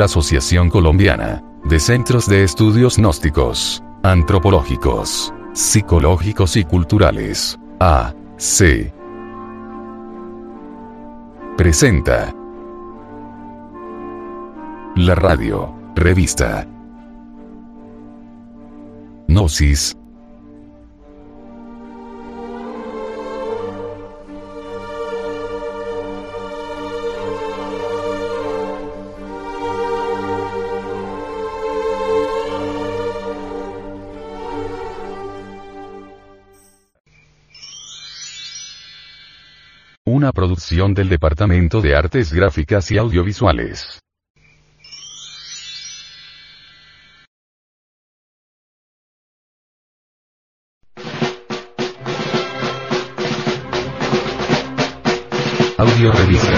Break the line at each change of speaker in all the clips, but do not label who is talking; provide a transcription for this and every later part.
la Asociación Colombiana de Centros de Estudios Gnósticos, Antropológicos, Psicológicos y Culturales, AC. Presenta la radio, revista Gnosis, una producción del Departamento de Artes Gráficas y Audiovisuales. Audio revista.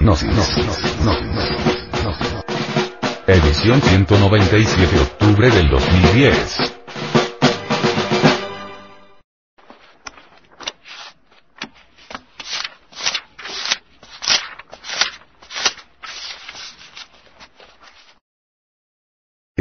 No, no, no, no. Edición 197 octubre del 2010.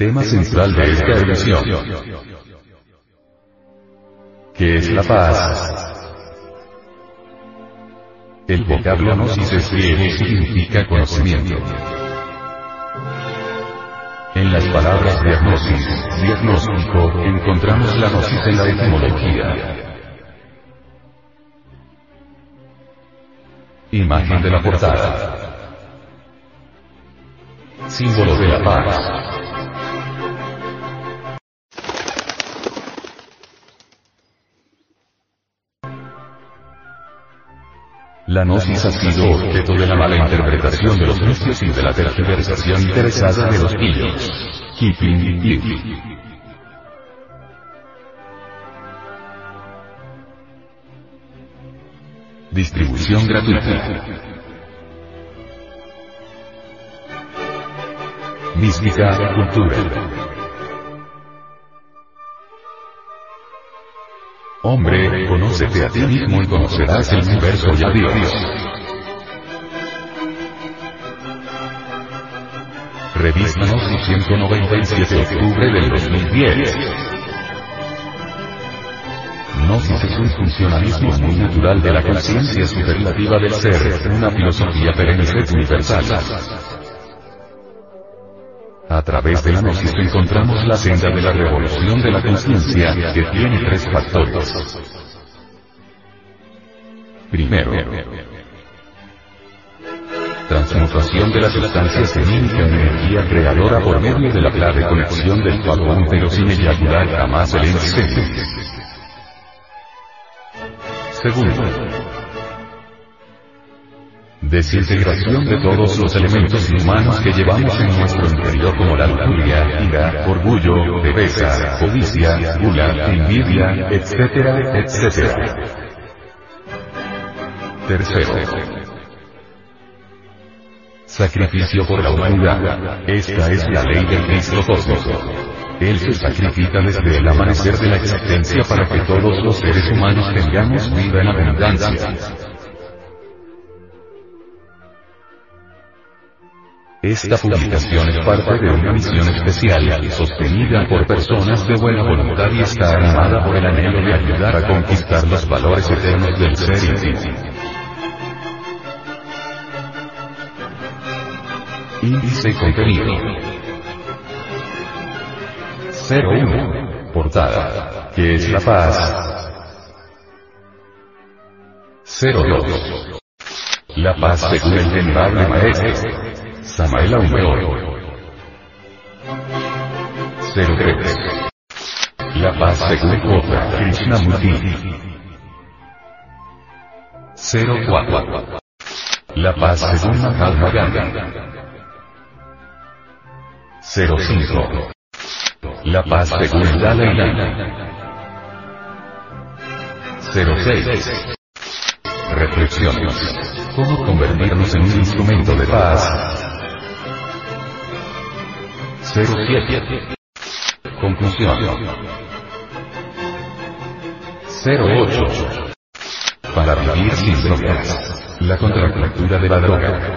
Tema central de esta edición. ¿Qué es la paz? El vocablo gnosis griego significa conocimiento. En las palabras diagnosis, diagnóstico, encontramos la gnosis en la etimología. Imagen de la portada. Símbolo de la paz. La gnosis ha sido objeto de la mala interpretación de los necios y de la tergiversación interesada de los pillos. Keeping it. Distribución gratuita. Mística, cultura. Hombre, conócete a ti mismo y conocerás el universo y a Dios. Revista Gnosis 197 octubre del 2010. Gnosis es un funcionalismo muy natural de la conciencia superlativa del ser, una filosofía perenne universal. A través de la gnosis encontramos la senda de la revolución de la conciencia, que tiene tres factores. Primero, transmutación de la sustancia semínica en energía creadora por medio de la clave conexión del pero sin eyacular jamás el ente. Segundo, Desintegración de todos los elementos humanos que llevamos en nuestro interior como la lujuria, ira, orgullo, pereza, codicia, gula, envidia, etcétera, etcétera. Tercero. Sacrificio por la humanidad. Esta es la ley del Cristo cósmico. Él se sacrifica desde el amanecer de la existencia para que todos los seres humanos tengamos vida en abundancia. Esta publicación es parte de una misión especial, sostenida por personas de buena voluntad y está animada por el anhelo de ayudar a conquistar los valores eternos del ser infinito. Índice contenido. 01. Portada. ¿Qué es la paz? 02. La paz según el venerable maestro. Samael Aumeor. 03. La paz según Krishna Krishnamurti. 04. La paz según Mahatma Gandhi. 05. La paz según Dalai Lama. 06. Reflexiones. ¿Cómo convertirnos en un instrumento de paz? 07. Conclusión. 08. Para vivir sin drogas. La contracultura de la droga.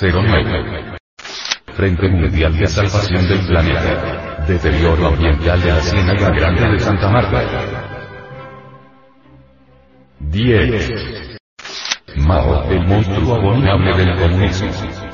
09. Frente Mundial de Salvación del Planeta. Deterioro ambiental de la Ciénaga Grande de Santa Marta. 10. Mao, el monstruo abominable del comunismo.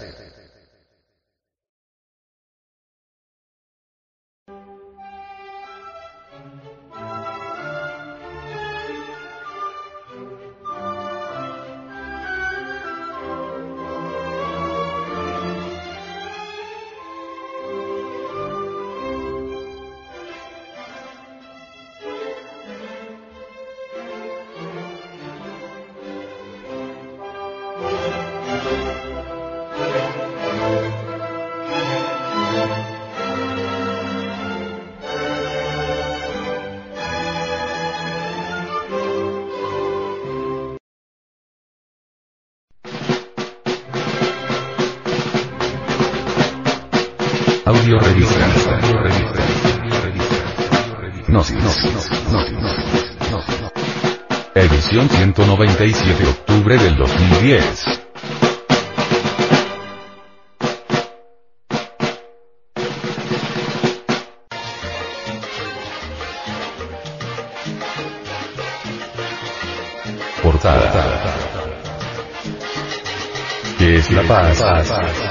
Portada. ¿Qué es la paz?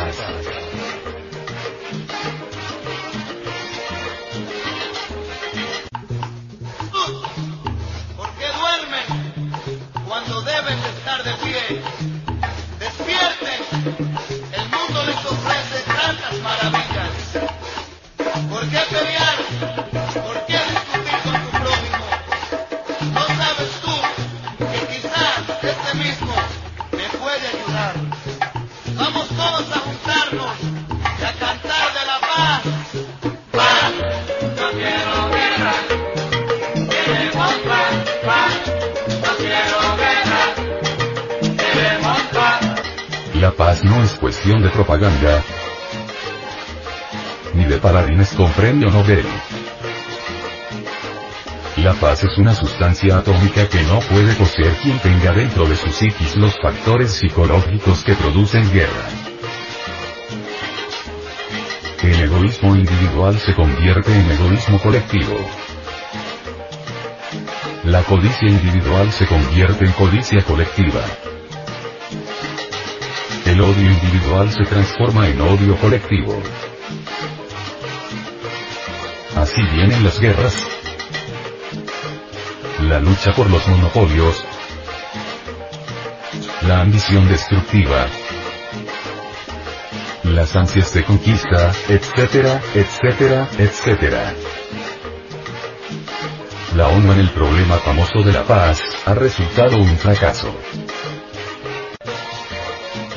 Ni de paladines con premio Nobel. La paz es una sustancia atómica que no puede poseer quien tenga dentro de su psiquis los factores psicológicos que producen guerra. El egoísmo individual se convierte en egoísmo colectivo. La codicia individual se convierte en codicia colectiva. El odio individual se transforma en odio colectivo. Así vienen las guerras. La lucha por los monopolios. La ambición destructiva. Las ansias de conquista, etcétera, etcétera, etcétera. La ONU en el problema famoso de la paz, ha resultado un fracaso.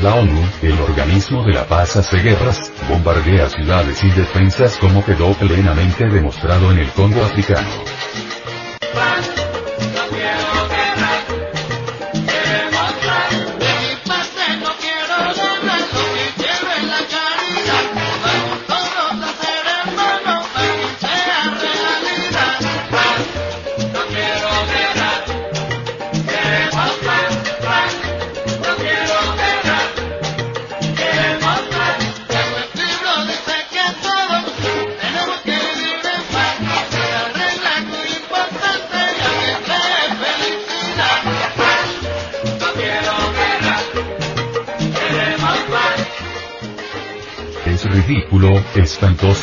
La ONU, el organismo de la paz hace guerras, bombardea ciudades indefensas como quedó plenamente demostrado en el Congo africano.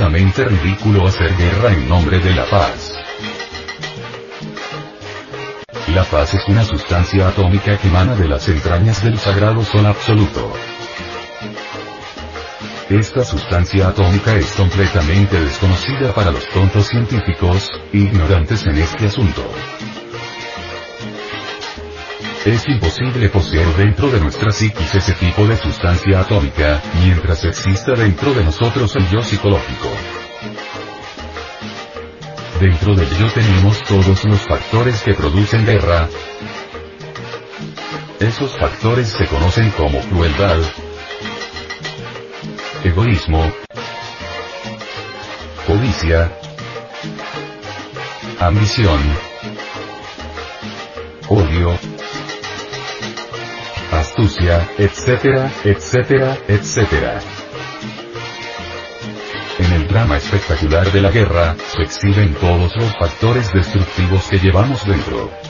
Espantosamente ridículo hacer guerra en nombre de la paz. La paz es una sustancia atómica que emana de las entrañas del sagrado sol absoluto. Esta sustancia atómica es completamente desconocida para los tontos científicos, ignorantes en este asunto. Es imposible poseer dentro de nuestra psiquis ese tipo de sustancia atómica, mientras exista dentro de nosotros el yo psicológico. Dentro del yo tenemos todos los factores que producen guerra. Esos factores se conocen como crueldad, egoísmo, codicia, ambición, odio, astucia, etcétera, etcétera, etcétera. Drama espectacular de la guerra, se exhiben todos los factores destructivos que llevamos dentro.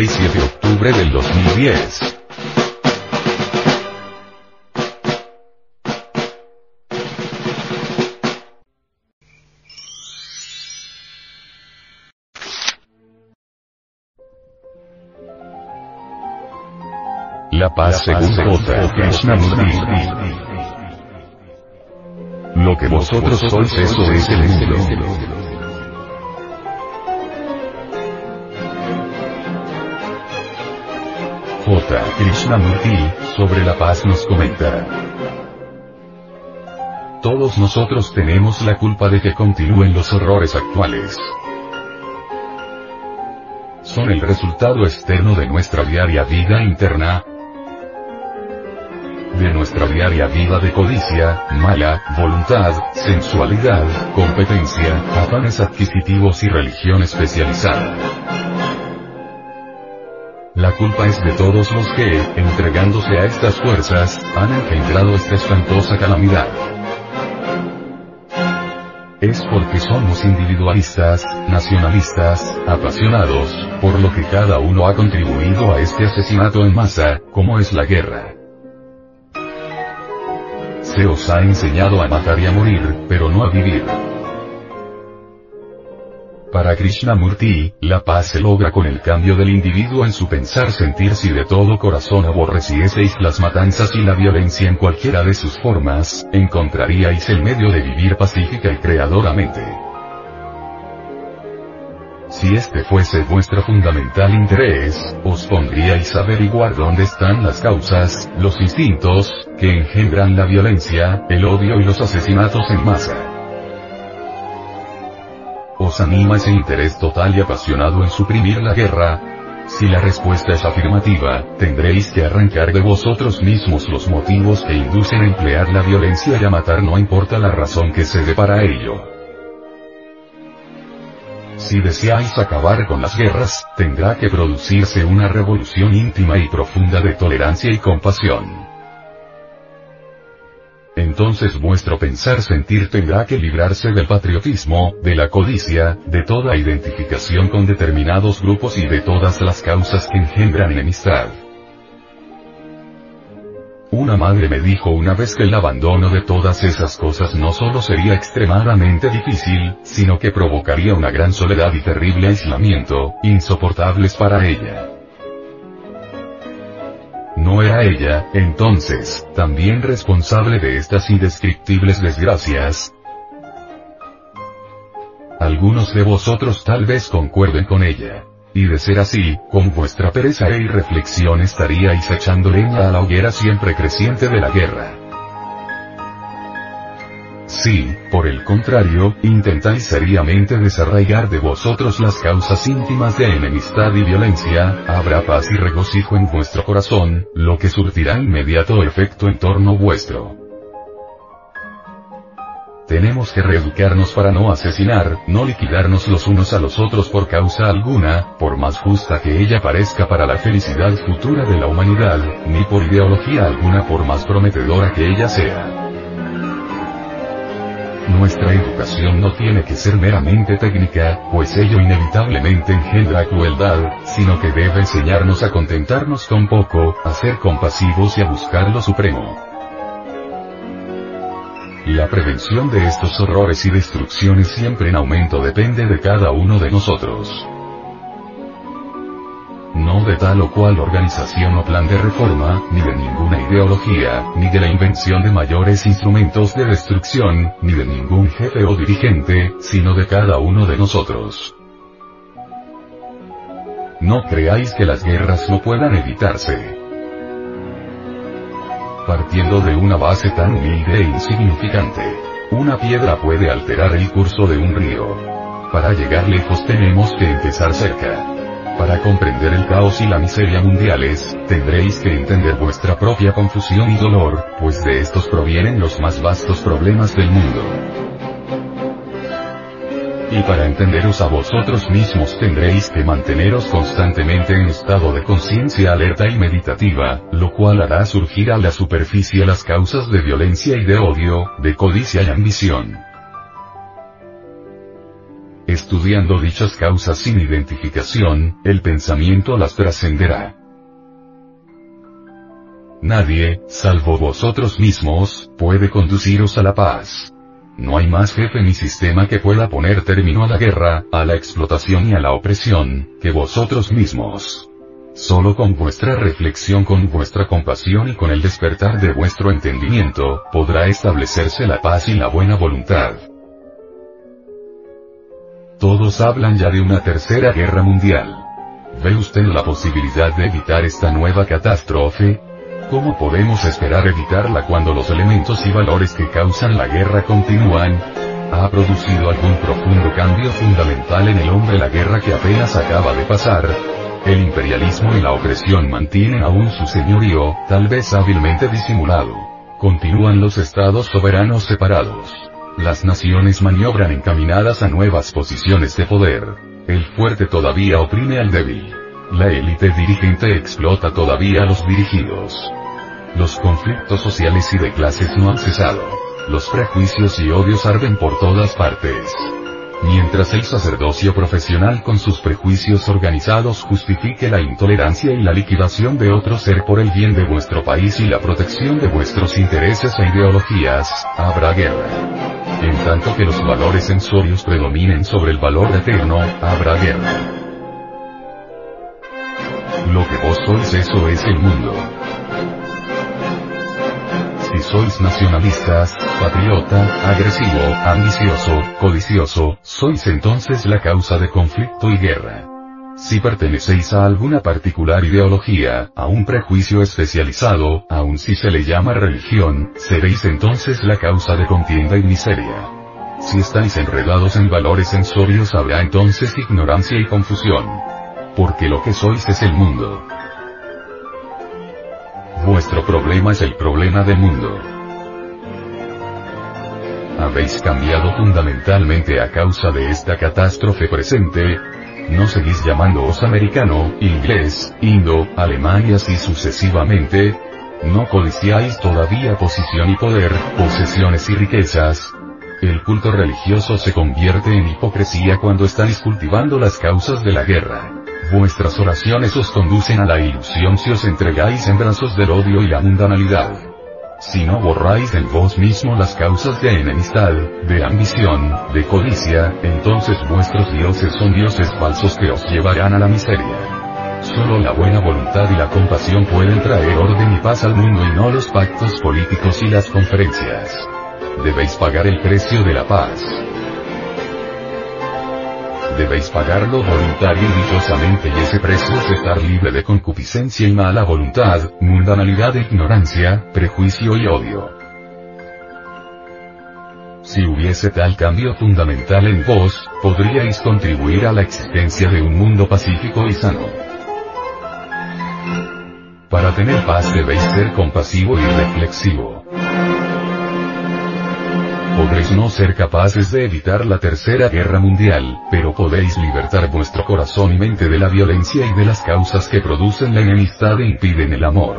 197 octubre del 2010. La paz según J. Krishnamurti. Lo que vosotros sois eso es el mundo. Krishnamurti, sobre la paz nos comenta. Todos nosotros tenemos la culpa de que continúen los horrores actuales. Son el resultado externo de nuestra diaria vida interna, de nuestra diaria vida de codicia, mala, voluntad, sensualidad, competencia, afanes adquisitivos y religión especializada. La culpa es de todos los que, entregándose a estas fuerzas, han engendrado esta espantosa calamidad. Es porque somos individualistas, nacionalistas, apasionados, por lo que cada uno ha contribuido a este asesinato en masa, como es la guerra. Se os ha enseñado a matar y a morir, pero no a vivir. Para Krishnamurti, la paz se logra con el cambio del individuo en su pensar sentir si de todo corazón aborrecieseis las matanzas y la violencia en cualquiera de sus formas, encontraríais el medio de vivir pacífica y creadoramente. Si este fuese vuestro fundamental interés, os pondríais a averiguar dónde están las causas, los instintos, que engendran la violencia, el odio y los asesinatos en masa. ¿Os anima ese interés total y apasionado en suprimir la guerra? Si la respuesta es afirmativa, tendréis que arrancar de vosotros mismos los motivos que inducen a emplear la violencia y a matar no importa la razón que se dé para ello. Si deseáis acabar con las guerras, tendrá que producirse una revolución íntima y profunda de tolerancia y compasión. Entonces vuestro pensar sentir tendrá que librarse del patriotismo, de la codicia, de toda identificación con determinados grupos y de todas las causas que engendran enemistad. Una madre me dijo una vez que el abandono de todas esas cosas no solo sería extremadamente difícil, sino que provocaría una gran soledad y terrible aislamiento, insoportables para ella. ¿No era ella, entonces, también responsable de estas indescriptibles desgracias? Algunos de vosotros tal vez concuerden con ella. Y de ser así, con vuestra pereza e irreflexión estaríais echando leña a la hoguera siempre creciente de la guerra. Si, por el contrario, intentáis seriamente desarraigar de vosotros las causas íntimas de enemistad y violencia, habrá paz y regocijo en vuestro corazón, lo que surtirá inmediato efecto en torno vuestro. Tenemos que reeducarnos para no asesinar, no liquidarnos los unos a los otros por causa alguna, por más justa que ella parezca para la felicidad futura de la humanidad, ni por ideología alguna por más prometedora que ella sea. Nuestra educación no tiene que ser meramente técnica, pues ello inevitablemente engendra crueldad, sino que debe enseñarnos a contentarnos con poco, a ser compasivos y a buscar lo supremo. La prevención de estos horrores y destrucciones siempre en aumento depende de cada uno de nosotros. No de tal o cual organización o plan de reforma, ni de ninguna ideología, ni de la invención de mayores instrumentos de destrucción, ni de ningún jefe o dirigente, sino de cada uno de nosotros. No creáis que las guerras no puedan evitarse partiendo de una base tan humilde e insignificante. Una piedra puede alterar el curso de un río. Para llegar lejos tenemos que empezar cerca. Para comprender el caos y la miseria mundiales, tendréis que entender vuestra propia confusión y dolor, pues de estos provienen los más vastos problemas del mundo. Y para entenderos a vosotros mismos tendréis que manteneros constantemente en estado de conciencia alerta y meditativa, lo cual hará surgir a la superficie las causas de violencia y de odio, de codicia y ambición. Estudiando dichas causas sin identificación, el pensamiento las trascenderá. Nadie, salvo vosotros mismos, puede conduciros a la paz. No hay más jefe ni sistema que pueda poner término a la guerra, a la explotación y a la opresión, que vosotros mismos. Solo con vuestra reflexión, con vuestra compasión y con el despertar de vuestro entendimiento, podrá establecerse la paz y la buena voluntad. Todos hablan ya de una tercera guerra mundial. ¿Ve usted la posibilidad de evitar esta nueva catástrofe? ¿Cómo podemos esperar evitarla cuando los elementos y valores que causan la guerra continúan? ¿Ha producido algún profundo cambio fundamental en el hombre la guerra que apenas acaba de pasar? El imperialismo y la opresión mantienen aún su señorío, tal vez hábilmente disimulado. Continúan los estados soberanos separados. Las naciones maniobran encaminadas a nuevas posiciones de poder. El fuerte todavía oprime al débil. La élite dirigente explota todavía a los dirigidos. Los conflictos sociales y de clases no han cesado. Los prejuicios y odios arden por todas partes. Mientras el sacerdocio profesional con sus prejuicios organizados justifique la intolerancia y la liquidación de otro ser por el bien de vuestro país y la protección de vuestros intereses e ideologías, habrá guerra. En tanto que los valores sensorios predominen sobre el valor eterno, habrá guerra. Lo que vos sois eso es el mundo si sois nacionalistas, patriota, agresivo, ambicioso, codicioso, sois entonces la causa de conflicto y guerra. Si pertenecéis a alguna particular ideología, a un prejuicio especializado, aun si se le llama religión, seréis entonces la causa de contienda y miseria. Si estáis enredados en valores sensorios habrá entonces ignorancia y confusión. Porque lo que sois es el mundo. Vuestro problema es el problema del mundo. Habéis cambiado fundamentalmente a causa de esta catástrofe presente. No seguís llamándoos americano, inglés, indo, alemán y así sucesivamente. No codiciáis todavía posición y poder, posesiones y riquezas. El culto religioso se convierte en hipocresía cuando estáis cultivando las causas de la guerra. Vuestras oraciones os conducen a la ilusión si os entregáis en brazos del odio y la mundanalidad. Si no borráis en vos mismo las causas de enemistad, de ambición, de codicia, entonces vuestros dioses son dioses falsos que os llevarán a la miseria. Solo la buena voluntad y la compasión pueden traer orden y paz al mundo y no los pactos políticos y las conferencias. Debéis pagar el precio de la paz debéis pagarlo voluntario y dichosamente y ese precio es estar libre de concupiscencia y mala voluntad, mundanalidad e ignorancia, prejuicio y odio. Si hubiese tal cambio fundamental en vos, podríais contribuir a la existencia de un mundo pacífico y sano. Para tener paz debéis ser compasivo y reflexivo podréis no ser capaces de evitar la tercera guerra mundial, pero podéis libertar vuestro corazón y mente de la violencia y de las causas que producen la enemistad e impiden el amor.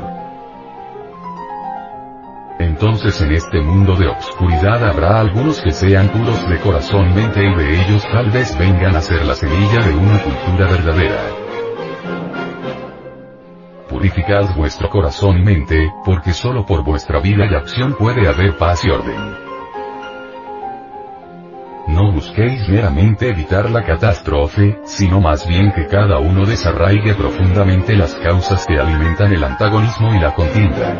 Entonces en este mundo de obscuridad habrá algunos que sean puros de corazón y mente y de ellos tal vez vengan a ser la semilla de una cultura verdadera. Purificad vuestro corazón y mente, porque solo por vuestra vida y acción puede haber paz y orden. No busquéis meramente evitar la catástrofe, sino más bien que cada uno desarraigue profundamente las causas que alimentan el antagonismo y la contienda.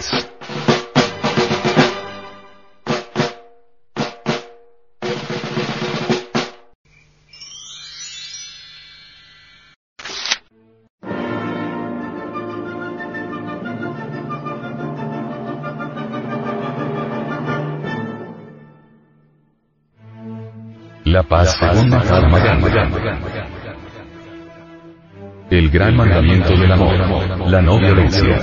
2010. La paz según Mahatma. El gran mandamiento del amor, la no violencia.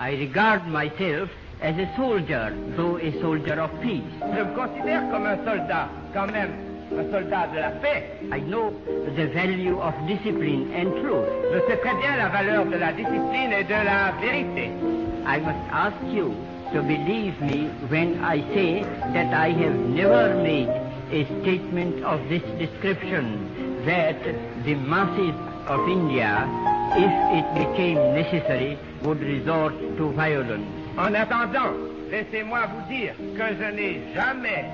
I regard myself as a soldier, though a soldier of peace.
Je me considère comme un soldat, quand même, un soldat de la paix.
I know the value of discipline and truth.
Je sais très bien la valeur de la discipline et de la vérité.
I must ask you to believe me when I say that I have never made a statement of this description that the masses of India, if it became necessary, would resort to violence.
En attendant, laissez-moi vous dire que je n'ai jamais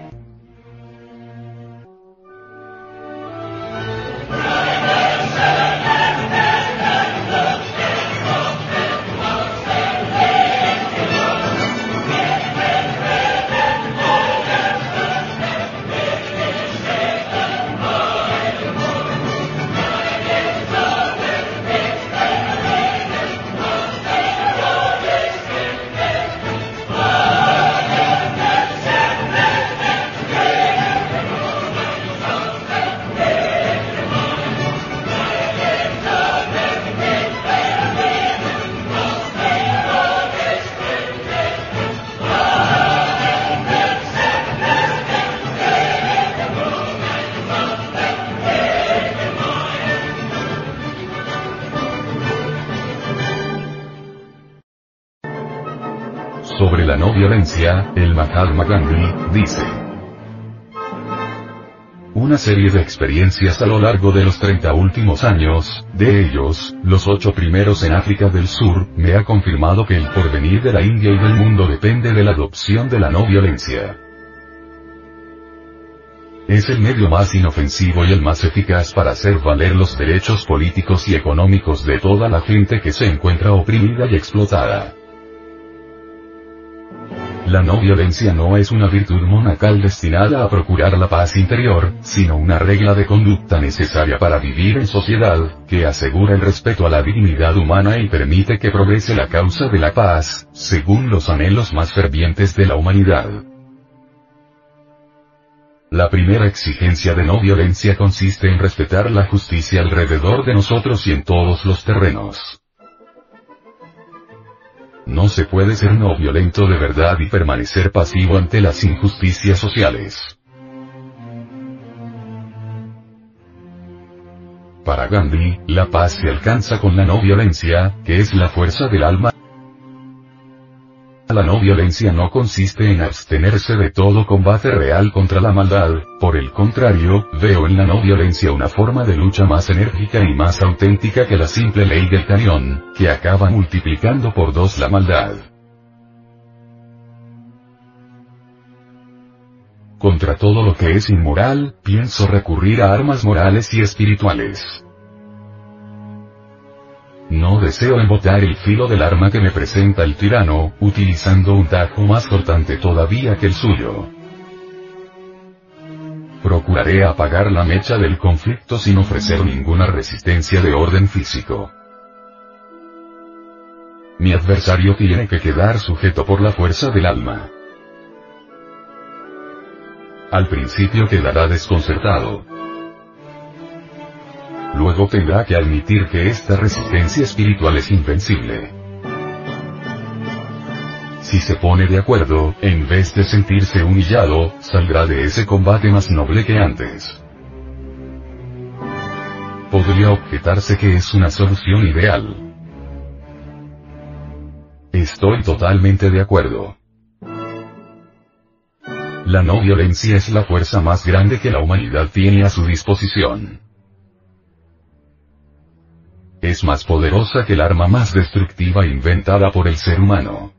el Mahatma Gandhi, dice. Una serie de experiencias a lo largo de los 30 últimos años, de ellos, los ocho primeros en África del Sur, me ha confirmado que el porvenir de la India y del mundo depende de la adopción de la no violencia. Es el medio más inofensivo y el más eficaz para hacer valer los derechos políticos y económicos de toda la gente que se encuentra oprimida y explotada. La no violencia no es una virtud monacal destinada a procurar la paz interior, sino una regla de conducta necesaria para vivir en sociedad, que asegura el respeto a la dignidad humana y permite que progrese la causa de la paz, según los anhelos más fervientes de la humanidad. La primera exigencia de no violencia consiste en respetar la justicia alrededor de nosotros y en todos los terrenos. No se puede ser no violento de verdad y permanecer pasivo ante las injusticias sociales. Para Gandhi, la paz se alcanza con la no violencia, que es la fuerza del alma. La no violencia no consiste en abstenerse de todo combate real contra la maldad, por el contrario, veo en la no violencia una forma de lucha más enérgica y más auténtica que la simple ley del cañón, que acaba multiplicando por dos la maldad. Contra todo lo que es inmoral, pienso recurrir a armas morales y espirituales. No deseo embotar el filo del arma que me presenta el tirano, utilizando un tajo más cortante todavía que el suyo. Procuraré apagar la mecha del conflicto sin ofrecer ninguna resistencia de orden físico. Mi adversario tiene que quedar sujeto por la fuerza del alma. Al principio quedará desconcertado. Luego tendrá que admitir que esta resistencia espiritual es invencible. Si se pone de acuerdo, en vez de sentirse humillado, saldrá de ese combate más noble que antes. Podría objetarse que es una solución ideal. Estoy totalmente de acuerdo. La no violencia es la fuerza más grande que la humanidad tiene a su disposición. Es más poderosa que el arma más destructiva inventada por el ser humano.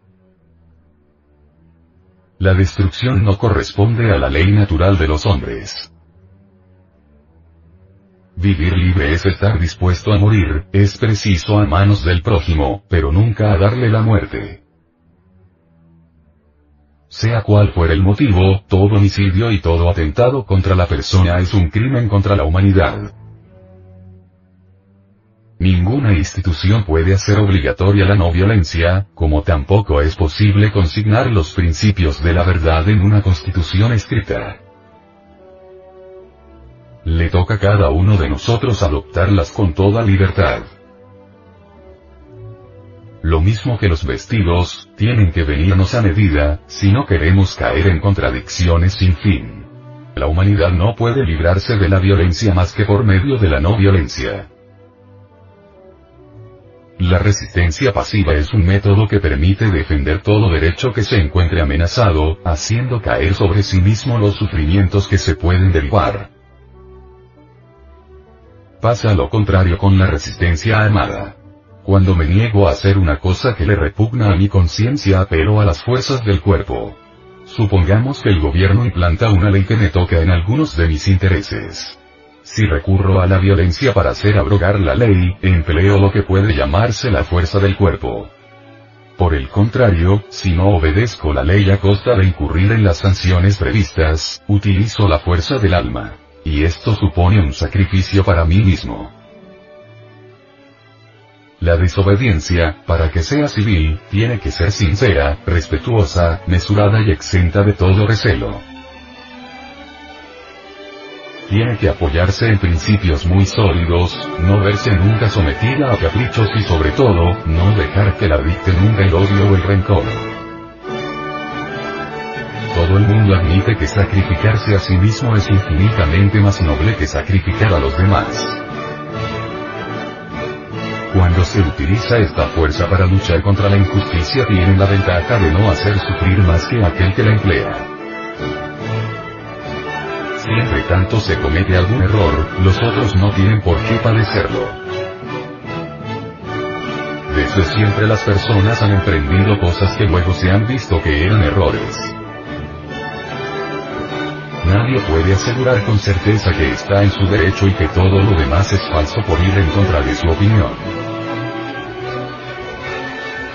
La destrucción no corresponde a la ley natural de los hombres. Vivir libre es estar dispuesto a morir, es preciso a manos del prójimo, pero nunca a darle la muerte. Sea cual fuera el motivo, todo homicidio y todo atentado contra la persona es un crimen contra la humanidad. Ninguna institución puede hacer obligatoria la no violencia, como tampoco es posible consignar los principios de la verdad en una constitución escrita. Le toca a cada uno de nosotros adoptarlas con toda libertad. Lo mismo que los vestidos, tienen que venirnos a medida, si no queremos caer en contradicciones sin fin. La humanidad no puede librarse de la violencia más que por medio de la no violencia. La resistencia pasiva es un método que permite defender todo derecho que se encuentre amenazado, haciendo caer sobre sí mismo los sufrimientos que se pueden derivar. Pasa lo contrario con la resistencia armada. Cuando me niego a hacer una cosa que le repugna a mi conciencia apelo a las fuerzas del cuerpo. Supongamos que el gobierno implanta una ley que me toca en algunos de mis intereses. Si recurro a la violencia para hacer abrogar la ley, empleo lo que puede llamarse la fuerza del cuerpo. Por el contrario, si no obedezco la ley a costa de incurrir en las sanciones previstas, utilizo la fuerza del alma. Y esto supone un sacrificio para mí mismo. La desobediencia, para que sea civil, tiene que ser sincera, respetuosa, mesurada y exenta de todo recelo. Tiene que apoyarse en principios muy sólidos, no verse nunca sometida a caprichos y sobre todo, no dejar que la dicte nunca el odio o el rencor. Todo el mundo admite que sacrificarse a sí mismo es infinitamente más noble que sacrificar a los demás. Cuando se utiliza esta fuerza para luchar contra la injusticia tienen la ventaja de no hacer sufrir más que aquel que la emplea. Si entre tanto se comete algún error, los otros no tienen por qué padecerlo. Desde siempre las personas han emprendido cosas que luego se han visto que eran errores. Nadie puede asegurar con certeza que está en su derecho y que todo lo demás es falso por ir en contra de su opinión.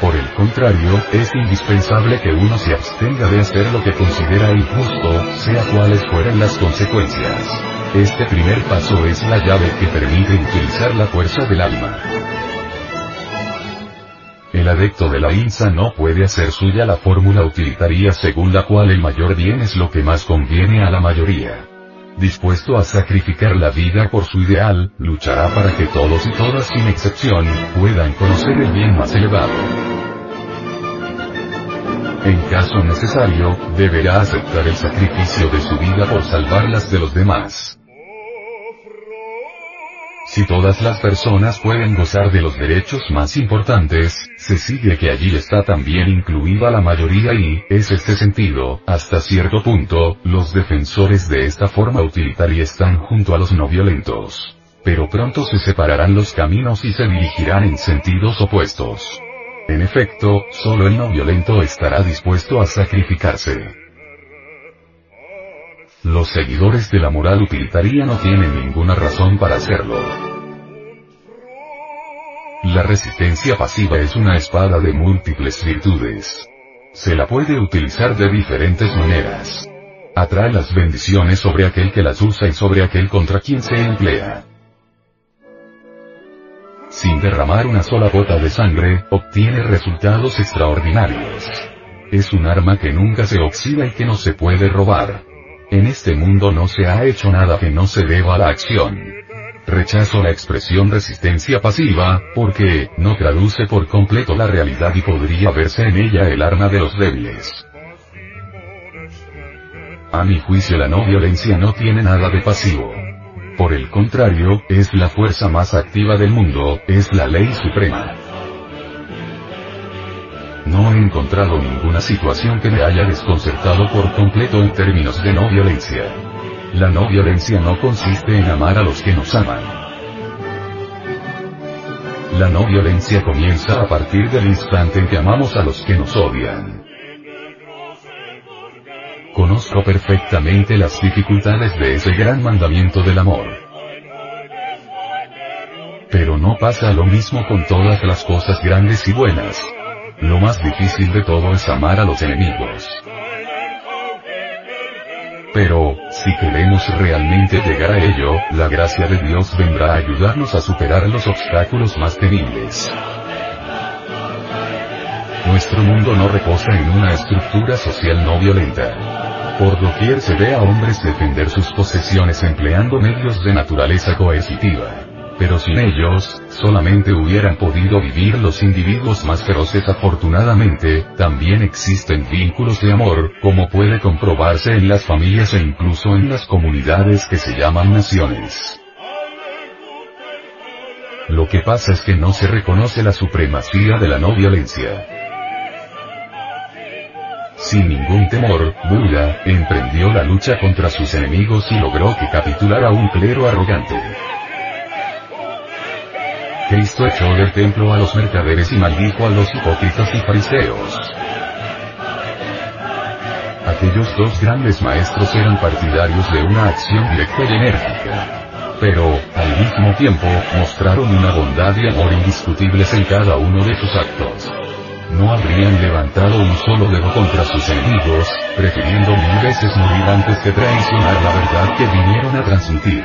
Por el contrario, es indispensable que uno se abstenga de hacer lo que considera injusto, sea cuales fueran las consecuencias. Este primer paso es la llave que permite utilizar la fuerza del alma. El adecto de la INSA no puede hacer suya la fórmula utilitaria según la cual el mayor bien es lo que más conviene a la mayoría. Dispuesto a sacrificar la vida por su ideal, luchará para que todos y todas sin excepción, puedan conocer el bien más elevado. En caso necesario, deberá aceptar el sacrificio de su vida por salvarlas de los demás. Si todas las personas pueden gozar de los derechos más importantes, se sigue que allí está también incluida la mayoría y, es este sentido, hasta cierto punto, los defensores de esta forma utilitaria están junto a los no violentos. Pero pronto se separarán los caminos y se dirigirán en sentidos opuestos. En efecto, solo el no violento estará dispuesto a sacrificarse. Los seguidores de la moral utilitaria no tienen ninguna razón para hacerlo. La resistencia pasiva es una espada de múltiples virtudes. Se la puede utilizar de diferentes maneras. Atrae las bendiciones sobre aquel que las usa y sobre aquel contra quien se emplea. Sin derramar una sola gota de sangre, obtiene resultados extraordinarios. Es un arma que nunca se oxida y que no se puede robar. En este mundo no se ha hecho nada que no se deba a la acción. Rechazo la expresión resistencia pasiva, porque, no traduce por completo la realidad y podría verse en ella el arma de los débiles. A mi juicio la no violencia no tiene nada de pasivo. Por el contrario, es la fuerza más activa del mundo, es la ley suprema. No he encontrado ninguna situación que me haya desconcertado por completo en términos de no violencia. La no violencia no consiste en amar a los que nos aman. La no violencia comienza a partir del instante en que amamos a los que nos odian. Conozco perfectamente las dificultades de ese gran mandamiento del amor. Pero no pasa lo mismo con todas las cosas grandes y buenas. Lo más difícil de todo es amar a los enemigos. Pero, si queremos realmente llegar a ello, la gracia de Dios vendrá a ayudarnos a superar los obstáculos más temibles. Nuestro mundo no reposa en una estructura social no violenta. Por doquier se ve a hombres defender sus posesiones empleando medios de naturaleza coercitiva pero sin ellos, solamente hubieran podido vivir los individuos más feroces. Afortunadamente, también existen vínculos de amor, como puede comprobarse en las familias e incluso en las comunidades que se llaman naciones. Lo que pasa es que no se reconoce la supremacía de la no violencia. Sin ningún temor, Buda, emprendió la lucha contra sus enemigos y logró que capitulara un clero arrogante. Cristo echó del templo a los mercaderes y maldijo a los hipócritas y fariseos. Aquellos dos grandes maestros eran partidarios de una acción directa y enérgica. Pero, al mismo tiempo, mostraron una bondad y amor indiscutibles en cada uno de sus actos. No habrían levantado un solo dedo contra sus enemigos, prefiriendo mil veces morir antes que traicionar la verdad que vinieron a transmitir.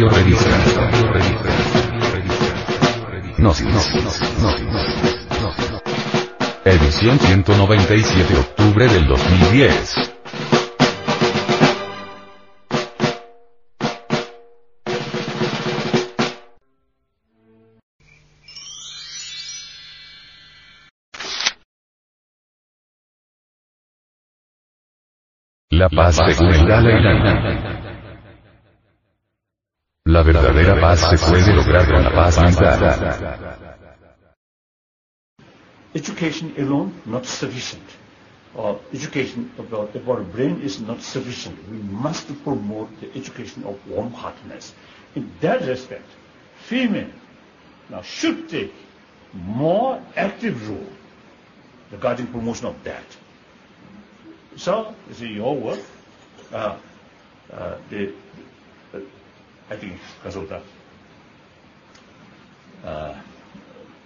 Radio Revista. Gnosis. Edición 197 octubre del 2010. La paz según el Dalai Lama. La verdadera paz se puede lograr con la paz mental.
Education alone not sufficient. Or education about, about a brain is not sufficient. We must promote the education of warm-heartedness. In that respect, female now should take more active role regarding promotion of that. So, you see, your work, uh, uh, the, uh, I think, Kasota, uh,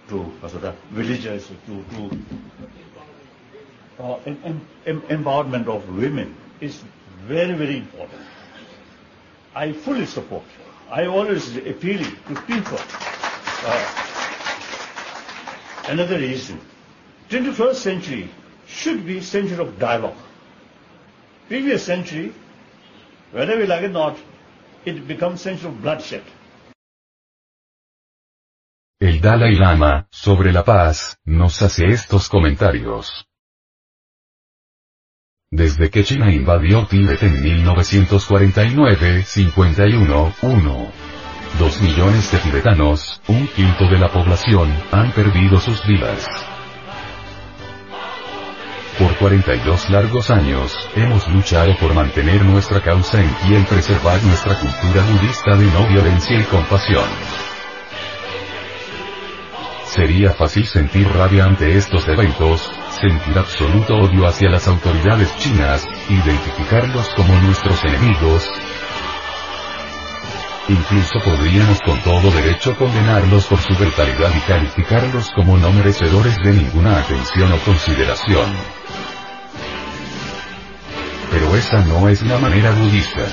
to Kasota, villages, to, to uh, em- em- em- empowerment of women is very, very important. I fully support. I always appealing to people. Uh, another reason, 21st century should be century of dialogue. Previous century, whether we like it or not,
El Dalai Lama, sobre la paz, nos hace estos comentarios. Desde que China invadió Tíbet en 1949, 51, 1. Dos millones de tibetanos, un quinto de la población, han perdido sus vidas. Por 42 largos años, hemos luchado por mantener nuestra causa en pie y preservar nuestra cultura budista de no violencia y compasión. Sería fácil sentir rabia ante estos eventos, sentir absoluto odio hacia las autoridades chinas, identificarlos como nuestros enemigos. Incluso podríamos con todo derecho condenarlos por su brutalidad y calificarlos como no merecedores de ninguna atención o consideración. Pero esa no es la manera budista.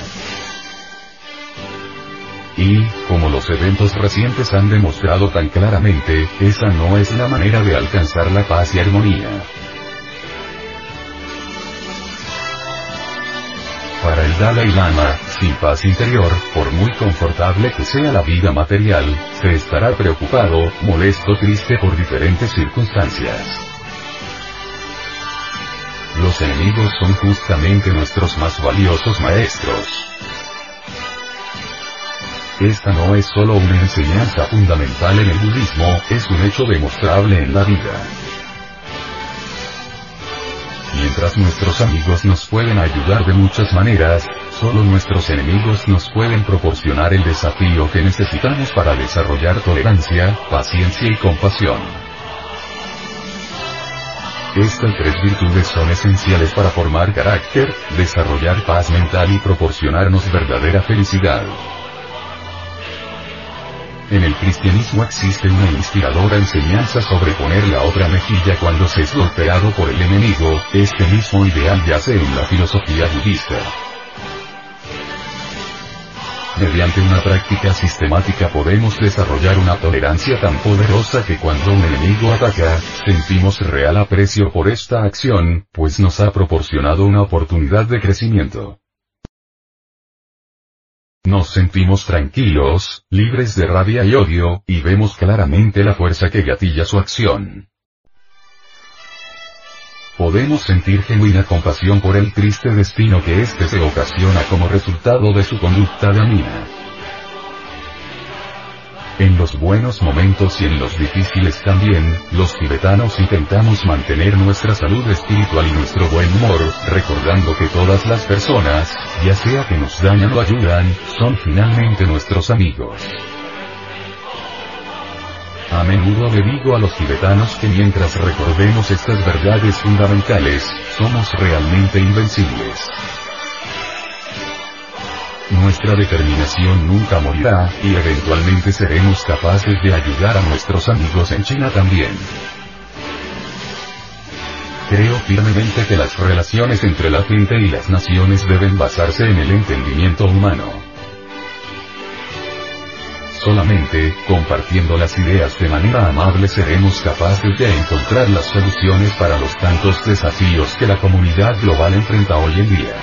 Y, como los eventos recientes han demostrado tan claramente, esa no es la manera de alcanzar la paz y armonía. Para el Dalai Lama, sin paz interior, por muy confortable que sea la vida material, se estará preocupado, molesto, triste por diferentes circunstancias. Los enemigos son justamente nuestros más valiosos maestros. Esta no es solo una enseñanza fundamental en el budismo, es un hecho demostrable en la vida. Mientras nuestros amigos nos pueden ayudar de muchas maneras, solo nuestros enemigos nos pueden proporcionar el desafío que necesitamos para desarrollar tolerancia, paciencia y compasión. Estas tres virtudes son esenciales para formar carácter, desarrollar paz mental y proporcionarnos verdadera felicidad. En el cristianismo existe una inspiradora enseñanza sobre poner la otra mejilla cuando se es golpeado por el enemigo, este mismo ideal yace en la filosofía budista. Mediante una práctica sistemática podemos desarrollar una tolerancia tan poderosa que cuando un enemigo ataca, sentimos real aprecio por esta acción, pues nos ha proporcionado una oportunidad de crecimiento. Nos sentimos tranquilos, libres de rabia y odio, y vemos claramente la fuerza que gatilla su acción. Podemos sentir genuina compasión por el triste destino que éste se ocasiona como resultado de su conducta dañina. En los buenos momentos y en los difíciles también, los tibetanos intentamos mantener nuestra salud espiritual y nuestro buen humor, recordando que todas las personas, ya sea que nos dañan o ayudan, son finalmente nuestros amigos. A menudo le digo a los tibetanos que mientras recordemos estas verdades fundamentales, somos realmente invencibles. Nuestra determinación nunca morirá, y eventualmente seremos capaces de ayudar a nuestros amigos en China también. Creo firmemente que las relaciones entre la gente y las naciones deben basarse en el entendimiento humano. Solamente, compartiendo las ideas de manera amable seremos capaces de encontrar las soluciones para los tantos desafíos que la comunidad global enfrenta hoy en día.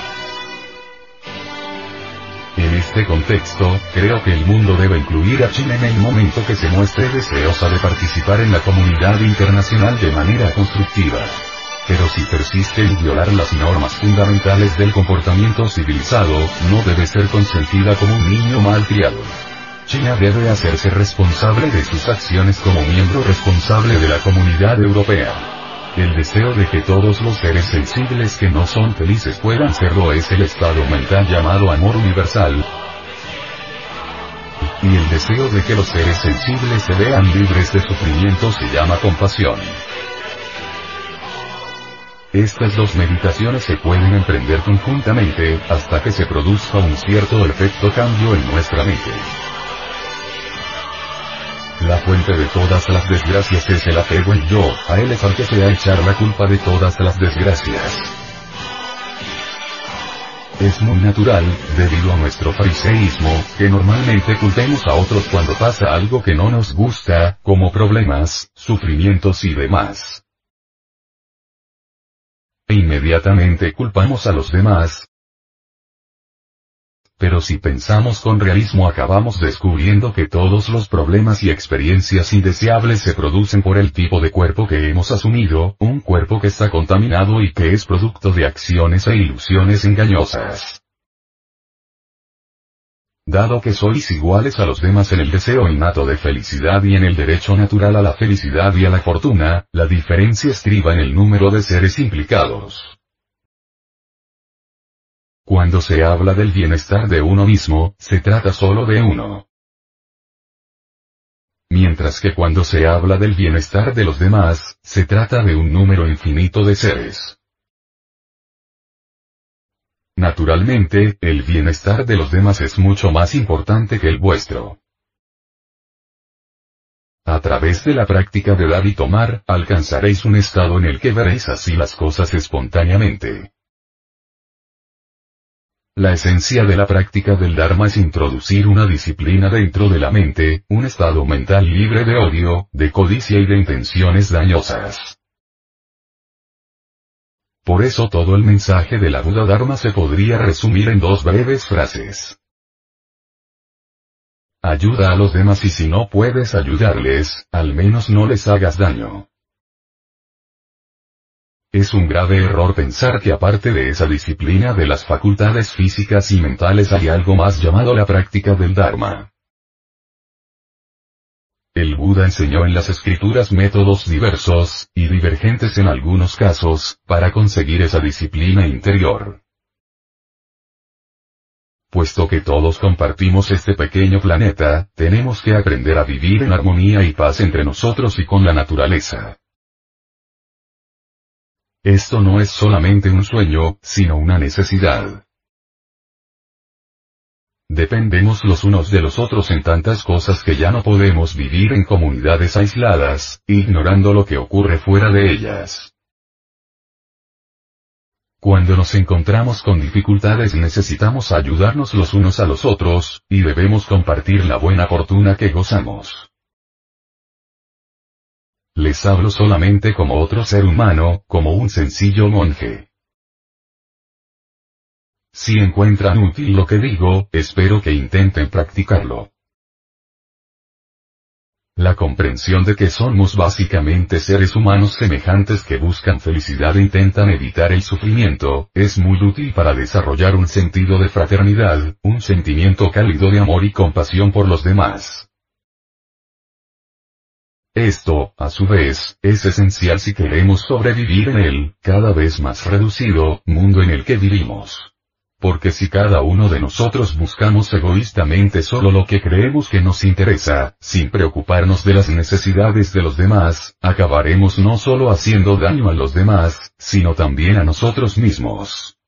En este contexto, creo que el mundo debe incluir a China en el momento que se muestre deseosa de participar en la comunidad internacional de manera constructiva. Pero si persiste en violar las normas fundamentales del comportamiento civilizado, no debe ser consentida como un niño malcriado. China debe hacerse responsable de sus acciones como miembro responsable de la comunidad europea. El deseo de que todos los seres sensibles que no son felices puedan serlo es el estado mental llamado amor universal. Y el deseo de que los seres sensibles se vean libres de sufrimiento se llama compasión. Estas dos meditaciones se pueden emprender conjuntamente, hasta que se produzca un cierto efecto cambio en nuestra mente. La fuente de todas las desgracias es el apego en yo, a él es al que se ha echar la culpa de todas las desgracias. Es muy natural, debido a nuestro fariseísmo, que normalmente culpemos a otros cuando pasa algo que no nos gusta, como problemas, sufrimientos y demás. E inmediatamente culpamos a los demás, pero si pensamos con realismo acabamos descubriendo que todos los problemas y experiencias indeseables se producen por el tipo de cuerpo que hemos asumido, un cuerpo que está contaminado y que es producto de acciones e ilusiones engañosas. Dado que sois iguales a los demás en el deseo innato de felicidad y en el derecho natural a la felicidad y a la fortuna, la diferencia estriba en el número de seres implicados. Cuando se habla del bienestar de uno mismo, se trata solo de uno. Mientras que cuando se habla del bienestar de los demás, se trata de un número infinito de seres. Naturalmente, el bienestar de los demás es mucho más importante que el vuestro. A través de la práctica de dar y tomar, alcanzaréis un estado en el que veréis así las cosas espontáneamente. La esencia de la práctica del Dharma es introducir una disciplina dentro de la mente, un estado mental libre de odio, de codicia y de intenciones dañosas. Por eso todo el mensaje de la Buda Dharma se podría resumir en dos breves frases. Ayuda a los demás y si no puedes ayudarles, al menos no les hagas daño. Es un grave error pensar que aparte de esa disciplina de las facultades físicas y mentales hay algo más llamado la práctica del Dharma. El Buda enseñó en las escrituras métodos diversos, y divergentes en algunos casos, para conseguir esa disciplina interior. Puesto que todos compartimos este pequeño planeta, tenemos que aprender a vivir en armonía y paz entre nosotros y con la naturaleza. Esto no es solamente un sueño, sino una necesidad. Dependemos los unos de los otros en tantas cosas que ya no podemos vivir en comunidades aisladas, ignorando lo que ocurre fuera de ellas. Cuando nos encontramos con dificultades necesitamos ayudarnos los unos a los otros, y debemos compartir la buena fortuna que gozamos. Les hablo solamente como otro ser humano, como un sencillo monje. Si encuentran útil lo que digo, espero que intenten practicarlo. La comprensión de que somos básicamente seres humanos semejantes que buscan felicidad e intentan evitar el sufrimiento, es muy útil para desarrollar un sentido de fraternidad, un sentimiento cálido de amor y compasión por los demás. Esto, a su vez, es esencial si queremos sobrevivir en el, cada vez más reducido, mundo en el que vivimos. Porque si cada uno de nosotros buscamos egoístamente solo lo que creemos que nos interesa, sin preocuparnos de las necesidades de los demás, acabaremos no solo haciendo daño a los demás, sino también a nosotros mismos.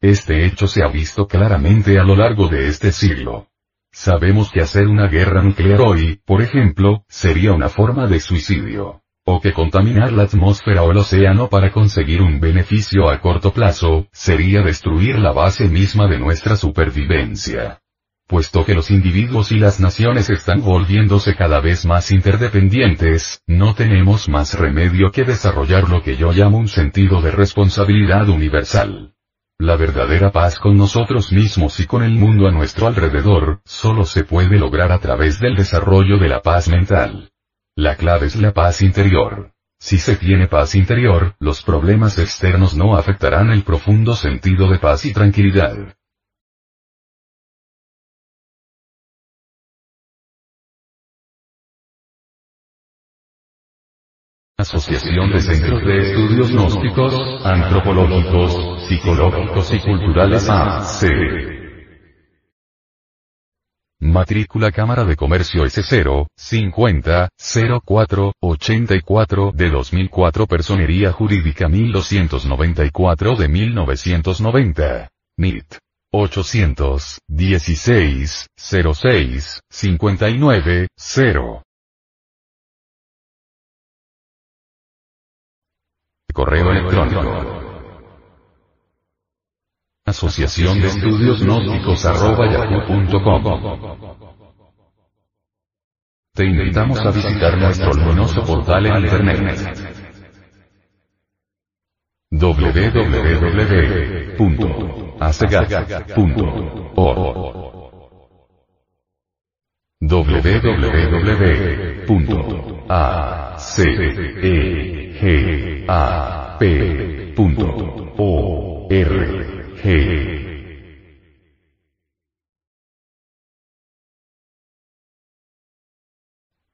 Este hecho se ha visto claramente a lo largo de este siglo. Sabemos que hacer una guerra nuclear hoy, por ejemplo, sería una forma de suicidio. O que contaminar la atmósfera o el océano para conseguir un beneficio a corto plazo, sería destruir la base misma de nuestra supervivencia. Puesto que los individuos y las naciones están volviéndose cada vez más interdependientes, no tenemos más remedio que desarrollar lo que yo llamo un sentido de responsabilidad universal. La verdadera paz con nosotros mismos y con el mundo a nuestro alrededor, solo se puede lograr a través del desarrollo de la paz mental. La clave es la paz interior. Si se tiene paz interior, los problemas externos no afectarán el profundo sentido de paz y tranquilidad. Asociación de Centros de Estudios Gnósticos, Antropológicos, Psicológicos y Culturales AC. Matrícula Cámara de Comercio S0, 50, 04, 84 de 2004 Personería Jurídica 1294 de 1990. NIT. 816, 06, 59, 0. Correo electrónico. Asociación de Estudios Gnósticos arroba yahoo.com. Te invitamos a visitar nuestro luminoso portal en internet www.acegap.org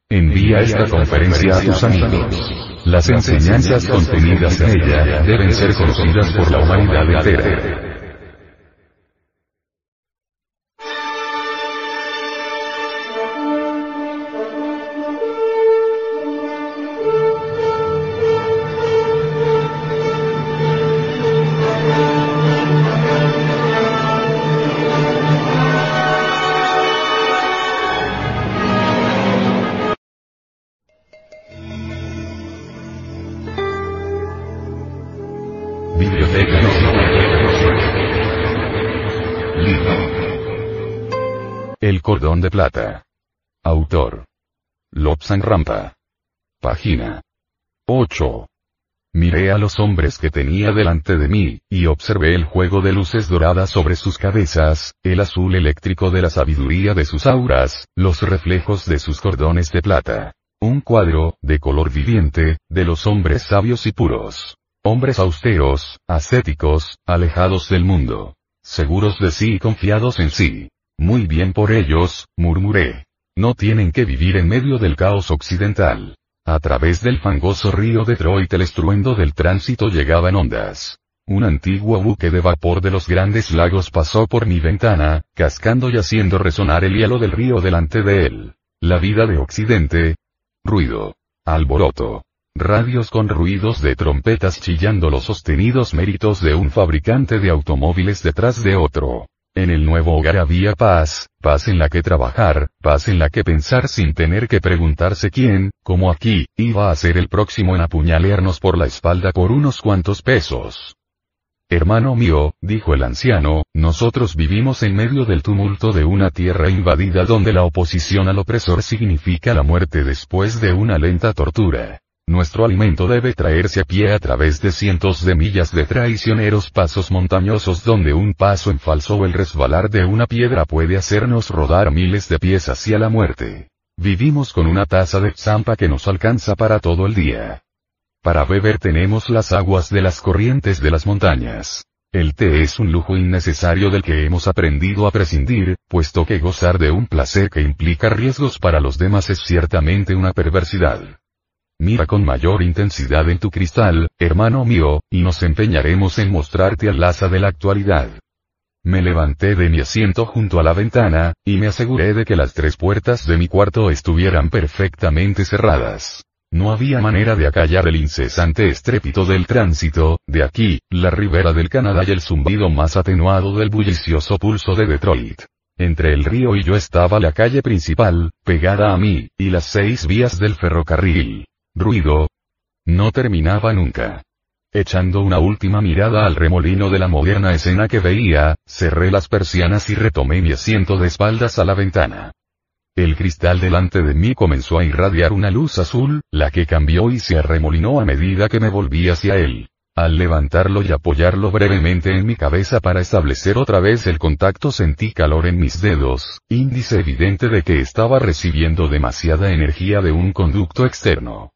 Envía esta conferencia a tus amigos. Las enseñanzas contenidas en ella deben ser conocidas por la humanidad entera. De plata. Autor. Lobsang Rampa. Página 8. Miré a los hombres que tenía delante de mí, y observé el juego de luces doradas sobre sus cabezas, el azul eléctrico de la sabiduría de sus auras, los reflejos de sus cordones de plata. Un cuadro, de color viviente, de los hombres sabios y puros. Hombres austeros, ascéticos, alejados del mundo. Seguros de sí y confiados en sí. Muy bien por ellos, murmuré. No tienen que vivir en medio del caos occidental. A través del fangoso río Detroit el estruendo del tránsito llegaba en ondas. Un antiguo buque de vapor de los grandes lagos pasó por mi ventana, cascando y haciendo resonar el hielo del río delante de él. La vida de Occidente. Ruido. Alboroto. Radios con ruidos de trompetas chillando los sostenidos méritos de un fabricante de automóviles detrás de otro. En el nuevo hogar había paz, paz en la que trabajar, paz en la que pensar sin tener que preguntarse quién, como aquí, iba a ser el próximo en apuñalearnos por la espalda por unos cuantos pesos. Hermano mío, dijo el anciano, nosotros vivimos en medio del tumulto de una tierra invadida donde la oposición al opresor significa la muerte después de una lenta tortura. Nuestro alimento debe traerse a pie a través de cientos de millas de traicioneros pasos montañosos donde un paso en falso o el resbalar de una piedra puede hacernos rodar miles de pies hacia la muerte. Vivimos con una taza de zampa que nos alcanza para todo el día. Para beber tenemos las aguas de las corrientes de las montañas. El té es un lujo innecesario del que hemos aprendido a prescindir, puesto que gozar de un placer que implica riesgos para los demás es ciertamente una perversidad. Mira con mayor intensidad en tu cristal, hermano mío, y nos empeñaremos en mostrarte al asa de la actualidad. Me levanté de mi asiento junto a la ventana, y me aseguré de que las tres puertas de mi cuarto estuvieran perfectamente cerradas. No había manera de acallar el incesante estrépito del tránsito, de aquí, la ribera del Canadá y el zumbido más atenuado del bullicioso pulso de Detroit. Entre el río y yo estaba la calle principal, pegada a mí, y las seis vías del ferrocarril. Ruido. No terminaba nunca. Echando una última mirada al remolino de la moderna escena que veía, cerré las persianas y retomé mi asiento de espaldas a la ventana. El cristal delante de mí comenzó a irradiar una luz azul, la que cambió y se arremolinó a medida que me volví hacia él. Al levantarlo y apoyarlo brevemente en mi cabeza para establecer otra vez el contacto sentí calor en mis dedos, índice evidente de que estaba recibiendo demasiada energía de un conducto externo.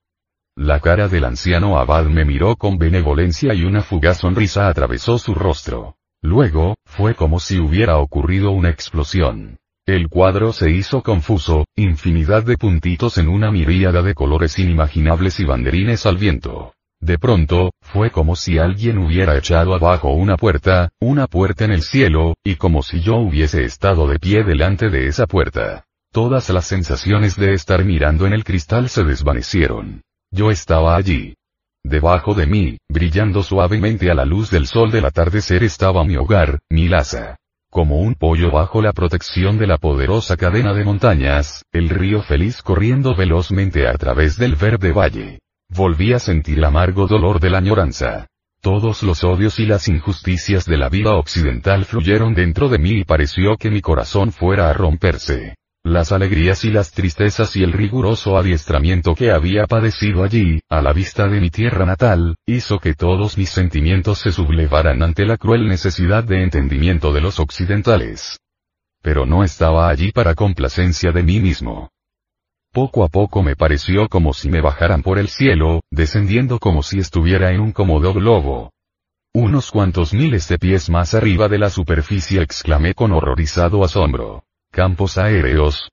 La cara del anciano abad me miró con benevolencia y una fugaz sonrisa atravesó su rostro. Luego, fue como si hubiera ocurrido una explosión. El cuadro se hizo confuso, infinidad de puntitos en una miríada de colores inimaginables y banderines al viento. De pronto, fue como si alguien hubiera echado abajo una puerta, una puerta en el cielo, y como si yo hubiese estado de pie delante de esa puerta. Todas las sensaciones de estar mirando en el cristal se desvanecieron. Yo estaba allí. Debajo de mí, brillando suavemente a la luz del sol del atardecer estaba mi hogar, mi laza. Como un pollo bajo la protección de la poderosa cadena de montañas, el río feliz corriendo velozmente a través del verde valle. Volví a sentir el amargo dolor de la añoranza. Todos los odios y las injusticias de la vida occidental fluyeron dentro de mí y pareció que mi corazón fuera a romperse. Las alegrías y las tristezas y el riguroso adiestramiento que había padecido allí, a la vista de mi tierra natal, hizo que todos mis sentimientos se sublevaran ante la cruel necesidad de entendimiento de los occidentales. Pero no estaba allí para complacencia de mí mismo. Poco a poco me pareció como si me bajaran por el cielo, descendiendo como si estuviera en un cómodo globo. Unos cuantos miles de pies más arriba de la superficie exclamé con horrorizado asombro. Campos aéreos.